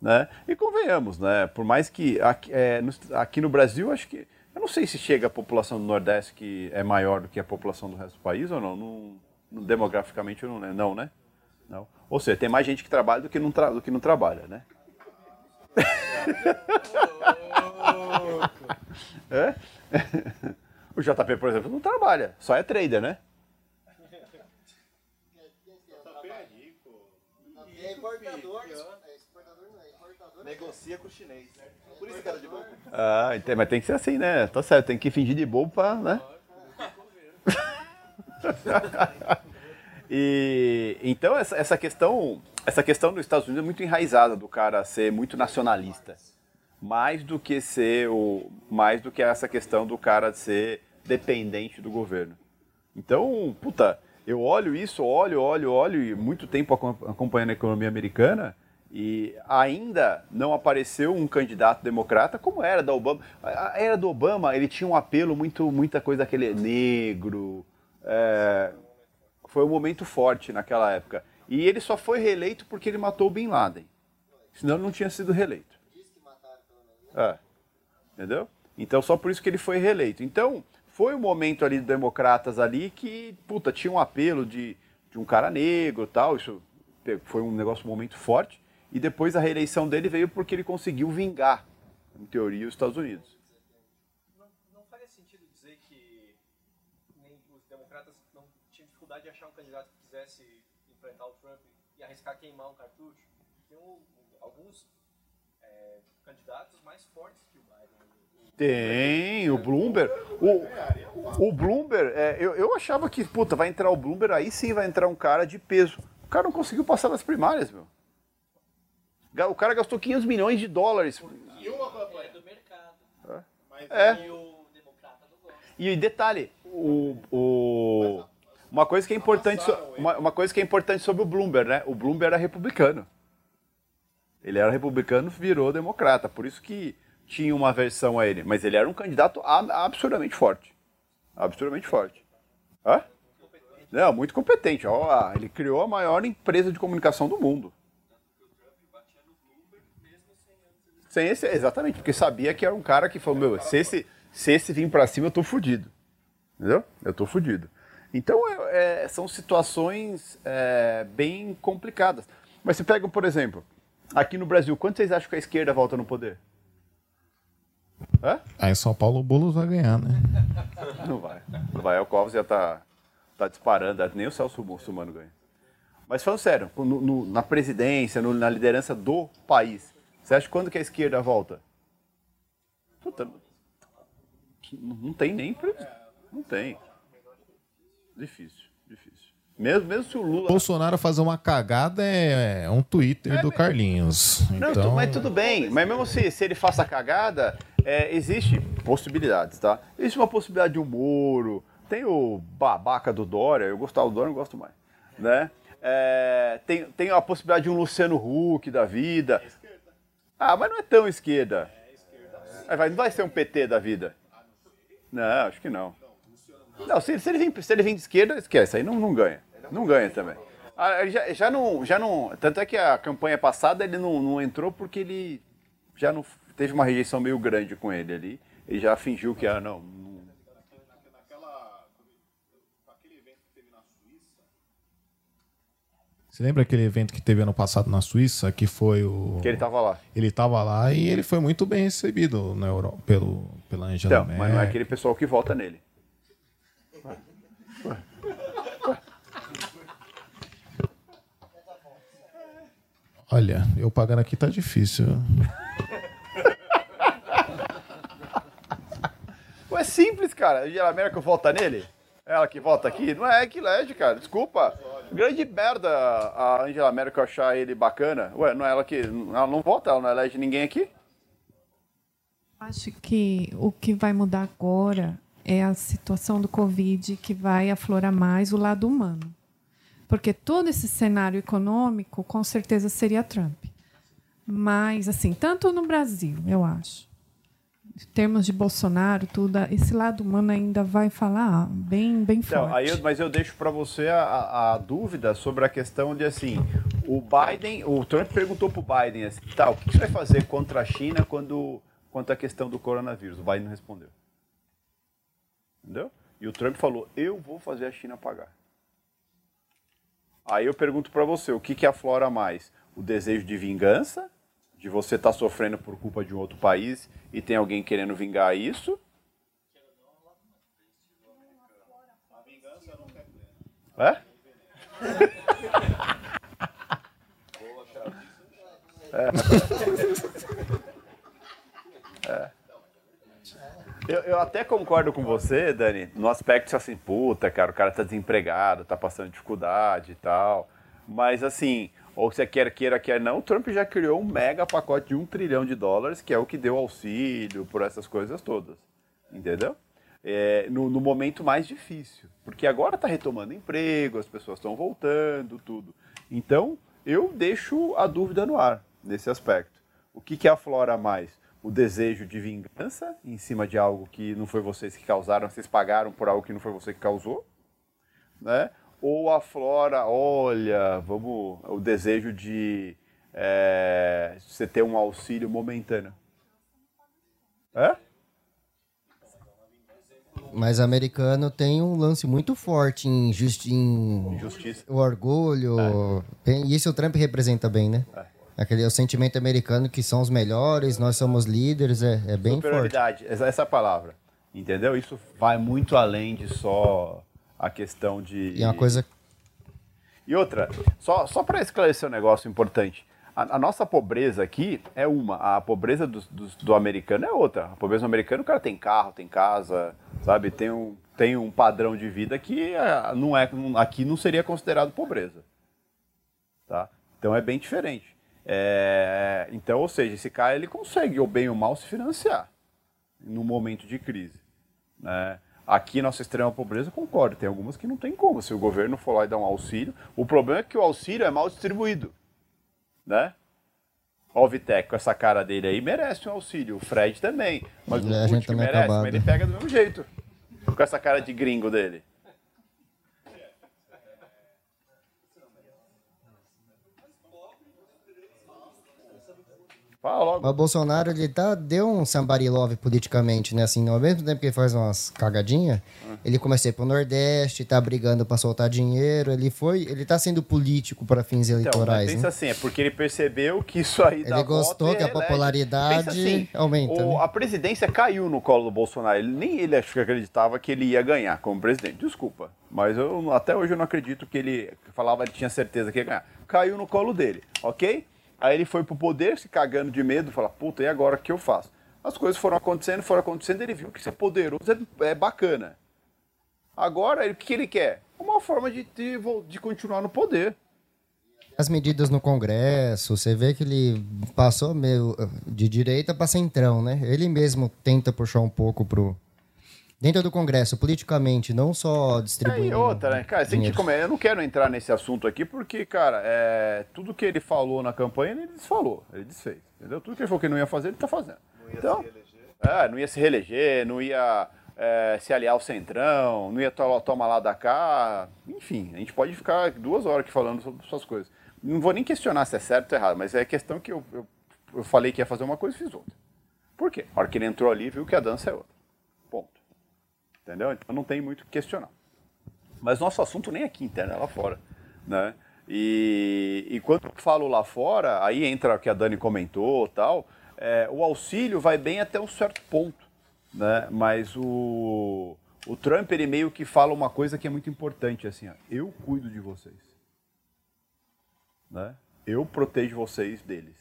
Né? E convenhamos, né? por mais que aqui, é, no, aqui no Brasil, acho que. Eu não sei se chega a população do Nordeste que é maior do que a população do resto do país ou não. não, demograficamente, eu não, não, né? Não. Ou seja, tem mais gente que trabalha do que não, tra do que não trabalha, né? é? O JP, por exemplo, não trabalha, só é trader, né? É importador. É exportador não, é importador. Negocia com o chinês. Por isso, cara de bobo. Ah, mas tem que ser assim, né? Tá certo, tem que fingir de bobo pra, né? e então essa, essa questão, essa questão dos Estados Unidos é muito enraizada do cara ser muito nacionalista, mais do que ser o, mais do que essa questão do cara ser dependente do governo. Então, puta, eu olho isso, olho, olho, olho e muito tempo acom- acompanhando a economia americana e ainda não apareceu um candidato democrata como era da Obama. A era do Obama, ele tinha um apelo muito, muita coisa daquele negro. é, foi um momento forte naquela época. E ele só foi reeleito porque ele matou o Bin Laden. Senão ele não tinha sido reeleito. É. Entendeu? Então só por isso que ele foi reeleito. Então, foi um momento ali dos democratas ali que, puta, tinha um apelo de, de um cara negro tal. Isso foi um negócio, um momento forte. E depois a reeleição dele veio porque ele conseguiu vingar, em teoria, os Estados Unidos. Não, não faria sentido dizer que nem os democratas não tinham dificuldade de achar um candidato que quisesse enfrentar o Trump e arriscar queimar um cartucho? Tem um- alguns é, candidatos mais fortes que o Biden. Tem, o Bloomberg. O, o Bloomberg, é, eu, eu achava que, puta, vai entrar o Bloomberg, aí sim vai entrar um cara de peso. O cara não conseguiu passar nas primárias, meu. O cara gastou 500 milhões de dólares. E uma campanha do mercado. É. E o democrata não gosta. E detalhe, o, o- uma coisa que é importante, so- uma, uma coisa que é importante sobre o Bloomberg, né? O Bloomberg era republicano. Ele era republicano, virou democrata, por isso que tinha uma versão a ele. Mas ele era um candidato absurdamente forte, absurdamente forte. Hã? Não, muito competente. Ó, ele criou a maior empresa de comunicação do mundo. Sem esse, exatamente, porque sabia que era um cara que falou, meu, se esse, se esse vir pra cima, eu tô fudido. Entendeu? Eu tô fudido. Então, é- é- são situações é, bem complicadas. Mas se pega, por exemplo, aqui no Brasil, quanto vocês acham que a esquerda volta no poder? Hã? Aí em São Paulo o Boulos vai ganhar, né? Não vai. Não vai. O Covas já tá, tá disparando, nem o Celso Muçulmano ganha. Mas falando sério, no- no- na presidência, no- na liderança do país, você acha quando que a esquerda volta? Puta, não, tem nem. Não tem. Difícil, difícil. Mesmo, mesmo se o Lula. Bolsonaro fazer uma cagada é é um Twitter do Carlinhos. Não, Então, mas tudo bem. Mas mesmo se, se ele faça cagada, é, existe possibilidades, tá? Existe uma possibilidade de um Moro. Tem o babaca do Dória. Eu gostava do Dória, não gosto mais. Né? É, tem, tem a possibilidade de um Luciano Huck da vida. Ah, mas não é tão esquerda. É, não vai ser um PT da vida. Não, acho que não. Não, se, se ele, vem, se ele vem de esquerda, esquece, aí não, não ganha. Não ganha também. Ah, ele já, já, não, já não. Tanto é que a campanha passada ele não, não entrou porque ele já não teve uma rejeição meio grande com ele ali. Ele já fingiu que, ah, não. Você lembra aquele evento que teve ano passado na Suíça, que foi o. que ele tava lá. Ele tava lá e ele foi muito bem recebido na Europa, pelo, pela Angela Então, mas não é Merkel. aquele pessoal que vota nele. Olha, eu pagando aqui tá difícil. Ué, é simples, cara. A Angela Merkel vota nele? Ela que vota aqui? Não é que elege, cara. Desculpa. Grande merda a Angela Merkel achar ele bacana. Ué, não é ela que. Ela não vota, ela não elege ninguém aqui? Acho que o que vai mudar agora é a situação do Covid que vai aflorar mais o lado humano. Porque todo esse cenário econômico, com certeza, seria Trump. Mas, assim, tanto no Brasil, eu acho. Em termos de Bolsonaro, tudo, esse lado humano ainda vai falar bem, bem forte. Então, aí eu- mas eu deixo para você a, a- dúvida sobre a questão de assim, o Biden, o Trump perguntou pro Biden assim, tá, o que você vai fazer contra a China quando quanto à questão do coronavírus? O Biden não respondeu. Entendeu? E o Trump falou, eu vou fazer a China pagar. Aí eu pergunto para você, o que que aflora mais? O desejo de vingança, de você estar sofrendo por culpa de um outro país e tem alguém querendo vingar isso? É? É. É. Eu, eu até concordo com você, Dani, no aspecto assim, puta, cara, o cara tá desempregado, tá passando dificuldade e tal. Mas assim, ou você quer queira, quer não, o Trump já criou um mega pacote de um trilhão de dólares, que é o que deu auxílio por essas coisas todas. Entendeu? É, no, no momento mais difícil. Porque agora está retomando emprego, as pessoas estão voltando, tudo. Então, eu deixo a dúvida no ar nesse aspecto. O que, que aflora mais? O desejo de vingança em cima de algo que não foi vocês que causaram, vocês pagaram por algo que não foi você que causou? Né? Ou aflora, olha, vamos, o desejo de é, você ter um auxílio momentâneo. É? Mas americano tem um lance muito forte em, justi em Justiça. o orgulho. E isso o Trump representa bem, né? Aquele o sentimento americano que são os melhores, nós somos líderes, é, é bem forte. Essa, essa é palavra. Entendeu? Isso vai muito além de só a questão de. E é uma coisa E outra, só, só para esclarecer um negócio importante. A, a nossa pobreza aqui é uma, a pobreza do, do, do americano é outra. A pobreza do americano, o cara tem carro, tem casa, sabe? Tem um, tem um padrão de vida que ah, não é, aqui não seria considerado pobreza. Tá? Então é bem diferente. É, então, ou seja, esse cara ele consegue, ou bem ou mal, se financiar no momento de crise. Né? Aqui, nossa extrema pobreza, concordo, tem algumas que não tem como. Se o governo for lá e dar um auxílio, o problema é que o auxílio é mal distribuído. Né? Ó, o Vitec, com essa cara dele aí, merece um auxílio. O Fred também. Mas o É, gente Putin é merece, acabado. mas ele pega do mesmo jeito. Com essa cara de gringo dele. Fala logo. Mas o Bolsonaro, ele tá, deu um somebody love politicamente, né? Assim, ao mesmo tempo que ele faz umas cagadinhas, ele começou a ir pro Nordeste, tá brigando pra soltar dinheiro, ele foi, ele tá sendo político para fins Então, eleitorais, pensa né? assim, é porque ele percebeu que isso aí Ele gostou e que a popularidade assim, aumenta, o- né? A presidência caiu no colo do Bolsonaro. Ele, nem ele acho que acreditava que ele ia ganhar como presidente. Desculpa, mas eu até hoje eu não acredito que ele falava que tinha certeza que ia ganhar. Caiu no colo dele, ok? Aí ele foi pro poder, se cagando de medo, falar, puta, e agora o que eu faço? As coisas foram acontecendo, foram acontecendo, ele viu que ser poderoso é, é bacana. Agora, ele- o que ele quer? Uma forma de, de, de continuar no poder. As medidas no Congresso, você vê que ele passou meio de direita para centrão, né? Ele mesmo tenta puxar um pouco pro, Dentro do Congresso, politicamente, não só É, distribuindo. e outra, né? Cara, se a gente dinheiro. come- eu não quero entrar nesse assunto aqui porque, cara, é, tudo que ele falou na campanha, ele desfalou, ele desfez. Entendeu? Tudo que ele falou que não ia fazer, ele tá fazendo. então, É, não ia se reeleger, não ia é, se aliar ao Centrão, não ia to tomar lá da cá. Enfim, a gente pode ficar duas horas aqui falando sobre essas coisas. Não vou nem questionar se é certo ou errado, mas é questão que eu, eu, eu falei que ia fazer uma coisa e fiz outra. Por quê? A hora que ele entrou ali, viu que a dança é outra. Entendeu? Então não tem muito o que questionar. Mas nosso assunto nem aqui interno, é lá fora. Né? E, e quando eu falo lá fora, aí entra o que a Dani comentou tal, é, o auxílio vai bem até um certo ponto. Né? Mas o, o Trump, ele meio que fala uma coisa que é muito importante, assim, ó, eu cuido de vocês. Né? Eu protejo vocês deles.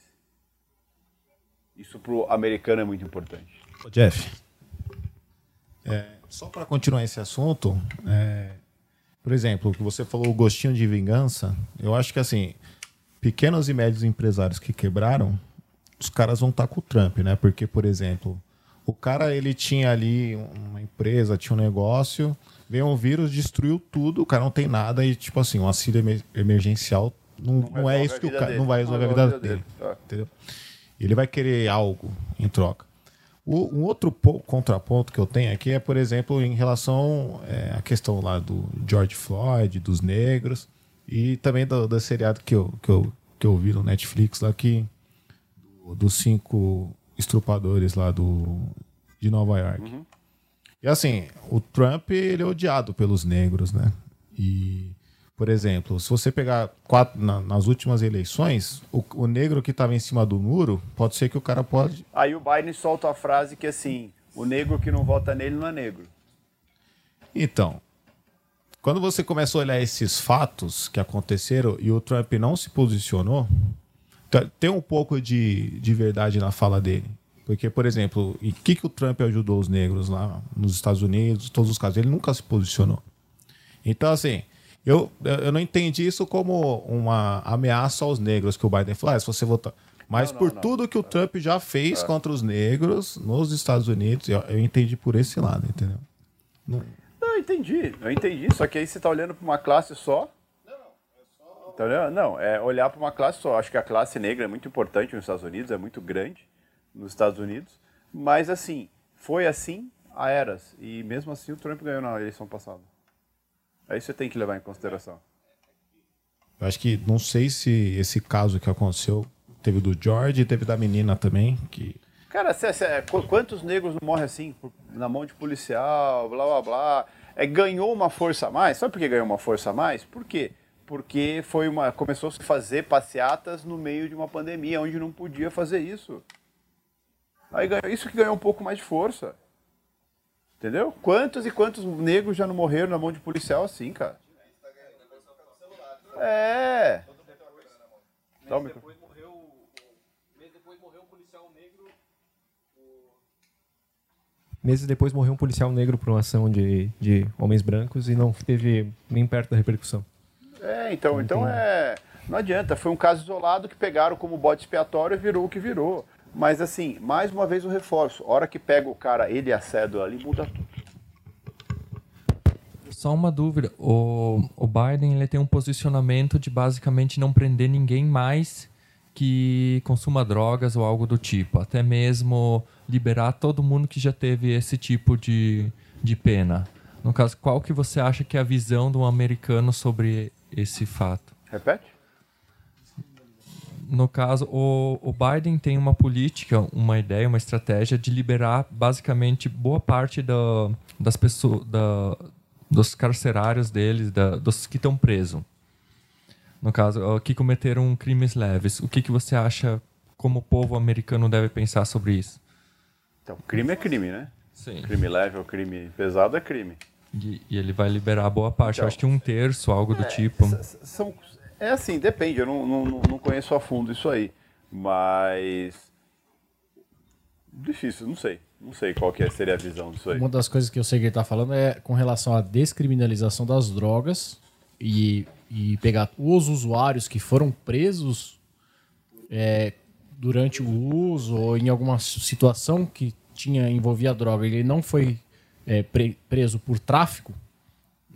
Isso pro americano é muito importante. Ô, Jeff, é, só para continuar esse assunto, é, por exemplo, o que você falou, o gostinho de vingança, eu acho que assim, pequenos e médios empresários que quebraram, os caras vão estar com o Trump, né? Porque, por exemplo, o cara ele tinha ali uma empresa, tinha um negócio, veio um vírus, destruiu tudo, o cara não tem nada e, tipo assim, um auxílio emer- emergencial não, não, é resolve isso que o cara. dele. Não vai Não resolver a vida a vida dele. dele. Tá. Entendeu? Ele vai querer algo em troca. O, um outro po- contraponto que eu tenho aqui é, por exemplo, em relação é, à questão lá do George Floyd, dos negros, e também do, do seriado que eu, que, eu, que eu vi no Netflix lá, que, do- dos cinco estrupadores lá do, de Nova York. E assim, o Trump ele é odiado pelos negros, né? E, por exemplo, se você pegar quatro, na- nas últimas eleições, o, o negro que estava em cima do muro, pode ser que o cara pode Aí o Biden solta a frase que assim, o negro que não vota nele não é negro. Então, quando você começa a olhar esses fatos que aconteceram e o Trump não se posicionou, tá- tem um pouco de, de verdade na fala dele. Porque, por exemplo, o que, que o Trump ajudou os negros lá nos Estados Unidos, todos os casos? Ele nunca se posicionou. Então, assim, eu, eu não entendi isso como uma ameaça aos negros que o Biden falou, ah, se você votar. Mas por tudo que o Trump já fez É. contra os negros nos Estados Unidos, eu, eu entendi por esse lado, entendeu? Não- Não, eu entendi, eu entendi. Só que aí você tá olhando para uma classe só. Tá olhando? Não, é olhar para uma classe só. Acho que a classe negra é muito importante nos Estados Unidos, é muito grande nos Estados Unidos. Mas assim, foi assim a eras. E mesmo assim o Trump ganhou na eleição passada. Aí você tem que levar em consideração. Eu acho que não sei se esse caso que aconteceu teve do George e teve da menina também, que Cara, cê- cê- qu- quantos negros não morrem assim, por- na mão de policial, blá blá blá. É, ganhou uma força a mais. Sabe por que ganhou uma força a mais? Por quê? Porque foi uma, começou a se fazer passeatas no meio de uma pandemia, onde não podia fazer isso. Aí ganhou, isso que ganhou um pouco mais de força. Entendeu? Quantos e quantos negros já não morreram na mão de policial assim, cara? É. Dá o microfone. Meses depois morreu um policial negro por uma ação de, de homens brancos e não teve nem perto da repercussão. É, então, então é. Não adianta, foi um caso isolado que pegaram como bode expiatório e virou o que virou. Mas assim, mais uma vez o reforço. A hora que pega o cara, ele e a cédula ali, muda tudo. Só uma dúvida. O, o Biden ele tem um posicionamento de basicamente não prender ninguém mais que consuma drogas ou algo do tipo. Até mesmo liberar todo mundo que já teve esse tipo de, de pena. No caso, qual que você acha que é a visão do americano sobre esse fato? Repete? No caso, o, o Biden tem uma política, uma ideia, uma estratégia de liberar basicamente boa parte da, das pessoas, da, dos carcerários deles, da, dos que estão presos. No caso, que cometeram crimes leves. O que, que você acha como o povo americano deve pensar sobre isso? Então, crime é crime, né? Sim. Crime leve ou crime pesado é crime. E, e ele vai liberar boa parte. Então, acho que um terço, algo do tipo. São, é assim, depende, eu não, não, não- conheço a fundo isso aí. Mas. Difícil, não sei. Não sei qual que é- seria a visão disso aí. Uma das coisas que eu sei que ele tá falando é com relação à descriminalização das drogas e, e pegar os usuários que foram presos é, durante o uso ou em alguma situação que tinha envolvia droga, ele não foi é, pre- preso por tráfico,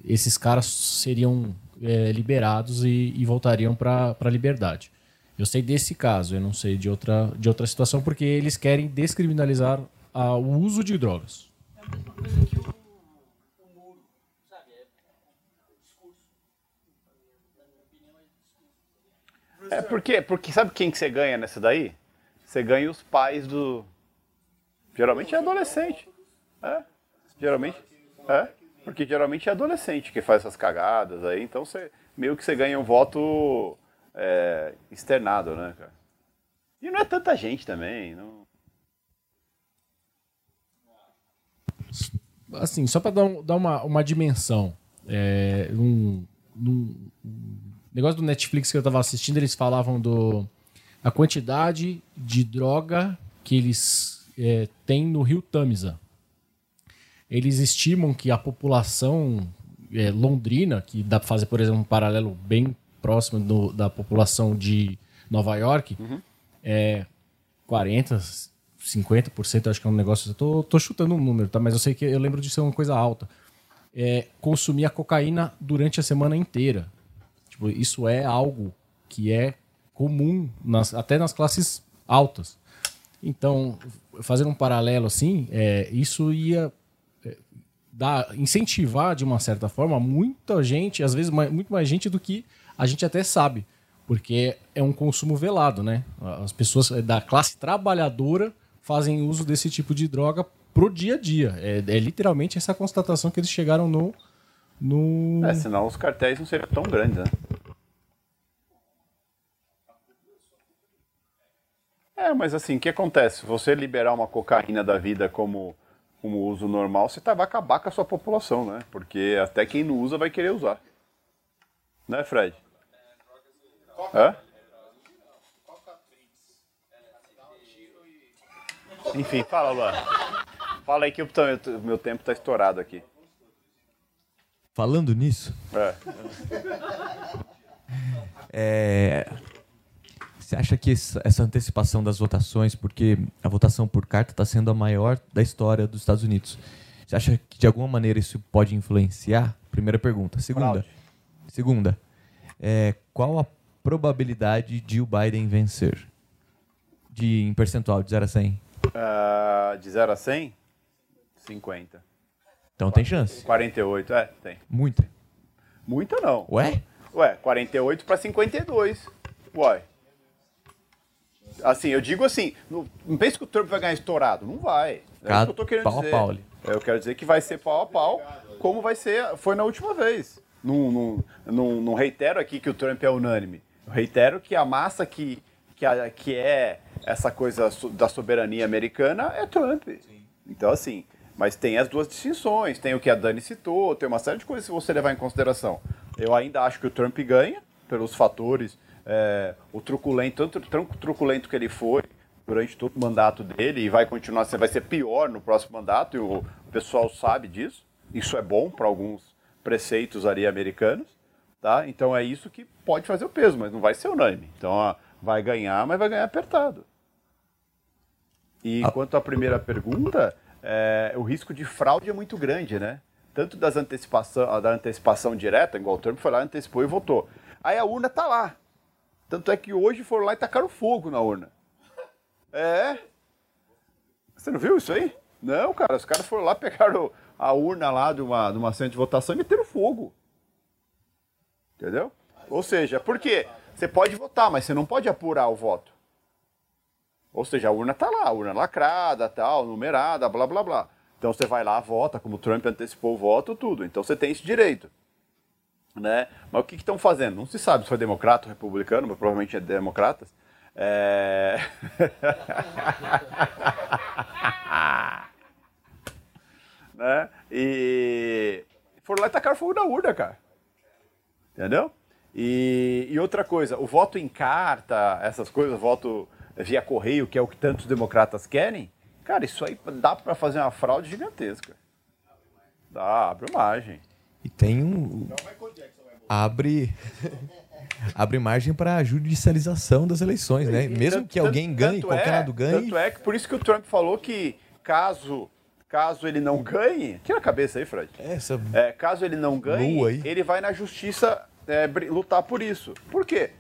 esses caras seriam é, liberados e, e voltariam para a liberdade. Eu sei desse caso, eu não sei de outra, de outra situação, porque eles querem descriminalizar ah, o uso de drogas. É porque, porque sabe quem que você ganha nessa daí? Você ganha os pais do. Geralmente é adolescente. É. Geralmente. É. Porque geralmente é adolescente que faz essas cagadas aí. Então você meio que você ganha um voto é, externado, né, cara? E não é tanta gente também. Não... assim, só para dar, dar uma, uma dimensão, é, um, um- um negócio do Netflix que eu tava assistindo, eles falavam do a quantidade de droga que eles é, têm no Rio Tamisa. Eles estimam que a população é, londrina, que dá para fazer, por exemplo, um paralelo bem próximo do- da população de Nova York, é 40, 50%, acho que é um negócio. Eu tô, tô chutando um número, tá? Mas eu sei que eu lembro de ser uma coisa alta. É consumir a cocaína durante a semana inteira. Tipo, isso é algo que é comum nas- até nas classes altas. Então, fazendo um paralelo assim, é, isso ia dar, incentivar de uma certa forma muita gente, às vezes mai- muito mais gente do que a gente até sabe, porque é um consumo velado, né? As pessoas da classe trabalhadora fazem uso desse tipo de droga pro dia a dia. É, é literalmente essa constatação que eles chegaram no. no... É, senão os cartéis não seriam tão grandes, né? É, mas assim, o que acontece? Você liberar uma cocaína da vida como, como uso normal, você tá, vai acabar com a sua população, né? Porque até quem não usa vai querer usar. Né, Fred? Hã? Enfim, fala, Luan. Fala aí que o meu tempo tá estourado aqui. Falando nisso, É. é, você acha que essa antecipação das votações, porque a votação por carta está sendo a maior da história dos Estados Unidos, você acha que de alguma maneira isso pode influenciar? Primeira pergunta. Segunda, segunda é, qual a probabilidade de o Biden vencer? De, em percentual, de 0 a 100? Ah, de 0 a 100? 50. Então tem chance. 48, é, tem. Muita. Muita não. Ué? Ué, 48 para 52. Uai. Assim, eu digo assim, não, não pense que o Trump vai ganhar estourado. Não vai. É Cada que eu tô querendo pau dizer. pau ali. Eu quero dizer que vai ser pau a pau, como vai ser, foi na última vez. Não, não, não, não reitero aqui que o Trump é unânime. Eu reitero que a massa que, que, a- que é essa coisa da soberania americana é Trump. Então, assim, mas tem as duas distinções. Tem o que a Dani citou, tem uma série de coisas que você levar em consideração. Eu ainda acho que o Trump ganha, pelos fatores, é, o truculento, tanto tão truculento que ele foi durante todo o mandato dele e vai continuar, vai ser pior no próximo mandato, e o, o pessoal sabe disso. Isso é bom para alguns preceitos ali americanos, tá? Então é isso que pode fazer o peso, mas não vai ser unânime. Então ó, vai ganhar, mas vai ganhar apertado. E quanto à primeira pergunta, é, o risco de fraude é muito grande, né? Tanto das antecipação, da antecipação direta, igual o Trump foi lá, antecipou e votou. Aí a urna tá lá. Tanto é que hoje foram lá e tacaram fogo na urna. É. Você não viu isso aí? Não, cara, os caras foram lá, pegaram a urna lá de uma, de uma centro de votação e meteram fogo. Entendeu? Ou seja, por quê? Você pode votar, mas você não pode apurar o voto. Ou seja, a urna tá lá, a urna lacrada, tal, numerada, blá blá blá. Então você vai lá, vota, como o Trump antecipou o voto, tudo. Então você tem esse direito. Né? Mas o que estão fazendo? Não se sabe se foi democrata ou republicano, mas provavelmente é democratas. É... né? E foram lá e tacaram fogo na urna, cara. Entendeu? E, e outra coisa, o voto em carta, essas coisas, voto via correio, que é o que tantos democratas querem, cara, isso aí dá pra fazer uma fraude gigantesca. Dá, abre margem. E tem um. Abre. abre margem para a judicialização das eleições, né? E Mesmo tanto- que alguém ganhe, qualquer é- lado ganhe. Tanto é que por isso que o Trump falou que caso, caso ele não ganhe, tira a cabeça aí, Fred. Essa É, caso ele não ganhe, ele vai na justiça é, lutar por isso. Por quê?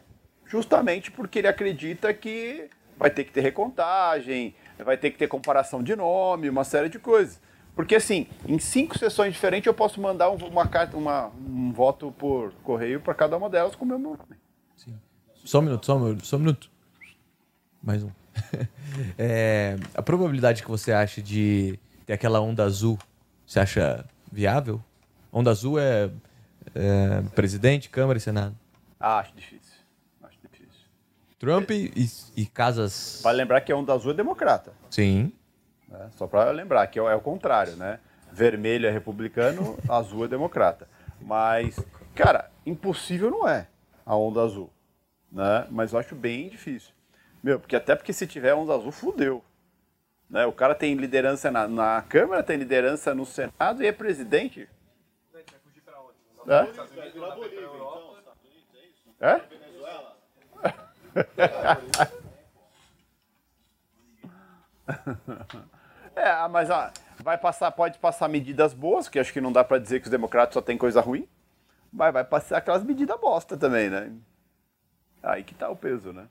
Justamente porque ele acredita que vai ter que ter recontagem, vai ter que ter comparação de nome, uma série de coisas. Porque assim, em cinco sessões diferentes eu posso mandar um- uma carta, uma- um voto por correio para cada uma delas com o meu nome. Só um minuto, só um minuto, só um minuto. Mais um. É, a probabilidade que você acha de ter aquela onda azul, você acha viável? Onda azul é, é presidente, Câmara e Senado. Ah, acho difícil. Acho difícil. Trump e, e casas. Vale lembrar que a onda azul é democrata. Sim. Né? Só para lembrar que é o- é o contrário, né? Vermelho é republicano, azul é democrata. Mas, cara, impossível não é a onda azul, né? Mas eu acho bem difícil. Meu, porque até porque se tiver onda azul, fudeu. Né? O cara tem liderança na, na Câmara, tem liderança no Senado e é presidente. É? É? É, mas ah, vai passar, pode passar medidas boas, que acho que não dá pra dizer que os democratas só tem coisa ruim, mas vai passar aquelas medidas bosta também, né? Aí que tá o peso, né?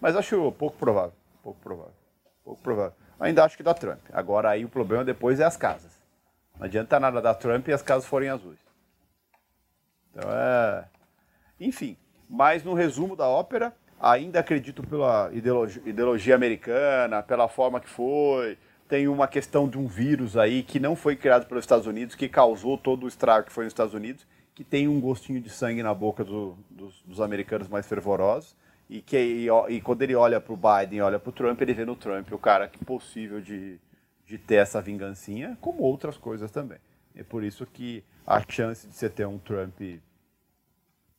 Mas acho pouco provável, pouco provável, pouco provável. Ainda acho que dá Trump. Agora aí o problema depois é as casas. Não adianta nada dar Trump e as casas forem azuis. Então é. Enfim, mas no resumo da ópera, ainda acredito pela ideologia, ideologia americana, pela forma que foi. Tem uma questão de um vírus aí que não foi criado pelos Estados Unidos, que causou todo o estrago que foi nos Estados Unidos, que tem um gostinho de sangue na boca do- dos, dos americanos mais fervorosos. E, que, e, e quando ele olha para o Biden, olha para o Trump, ele vê no Trump o cara que possível de, de ter essa vingancinha, como outras coisas também. É por isso que a chance de você ter um Trump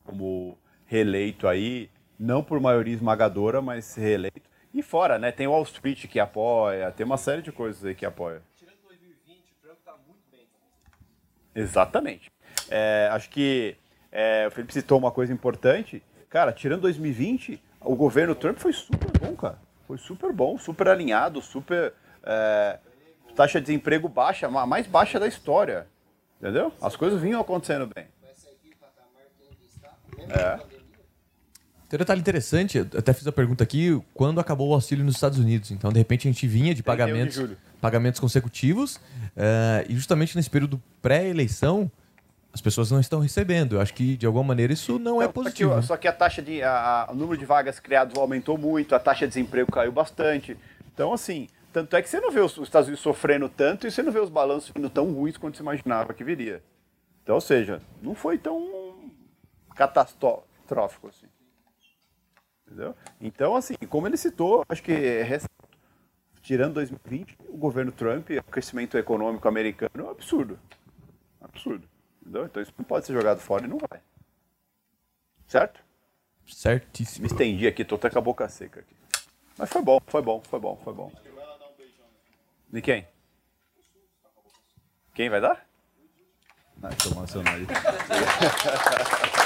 como reeleito aí, não por maioria esmagadora, mas reeleito. E fora, né? Tem Wall Street que apoia, tem uma série de coisas aí que apoia. Exatamente. É, acho que é, o Felipe citou uma coisa importante. Cara, tirando 2020, o governo Trump foi super bom, cara. Foi super bom, super alinhado, super. é, taxa de desemprego baixa, a mais baixa da história. Entendeu? As coisas vinham acontecendo bem. É. Tem um detalhe interessante, eu até fiz a pergunta aqui, quando acabou o auxílio nos Estados Unidos. Então, de repente, a gente vinha de 31 de pagamentos, pagamentos consecutivos, eh, e justamente nesse período pré-eleição, as pessoas não estão recebendo. Eu acho que, de alguma maneira, isso não é Só que, positivo. só que a taxa de. a- a- o número de vagas criadas aumentou muito, a taxa de desemprego caiu bastante. Então, assim, tanto é que você não vê os, os Estados Unidos sofrendo tanto e você não vê os balanços vindo tão ruins quanto você imaginava que viria. Então, ou seja, não foi tão catastrófico assim. Entendeu? Então, assim, como ele citou, acho que resta- tirando 2020, o governo Trump, o crescimento econômico americano é um absurdo. Absurdo. Entendeu? Então isso não pode ser jogado fora e não vai. Certo? Certíssimo. Me estendi aqui, tô até com a boca seca aqui. Mas foi bom, foi bom, foi bom, foi bom. De quem? Quem vai dar? Não, tomar seu nariz.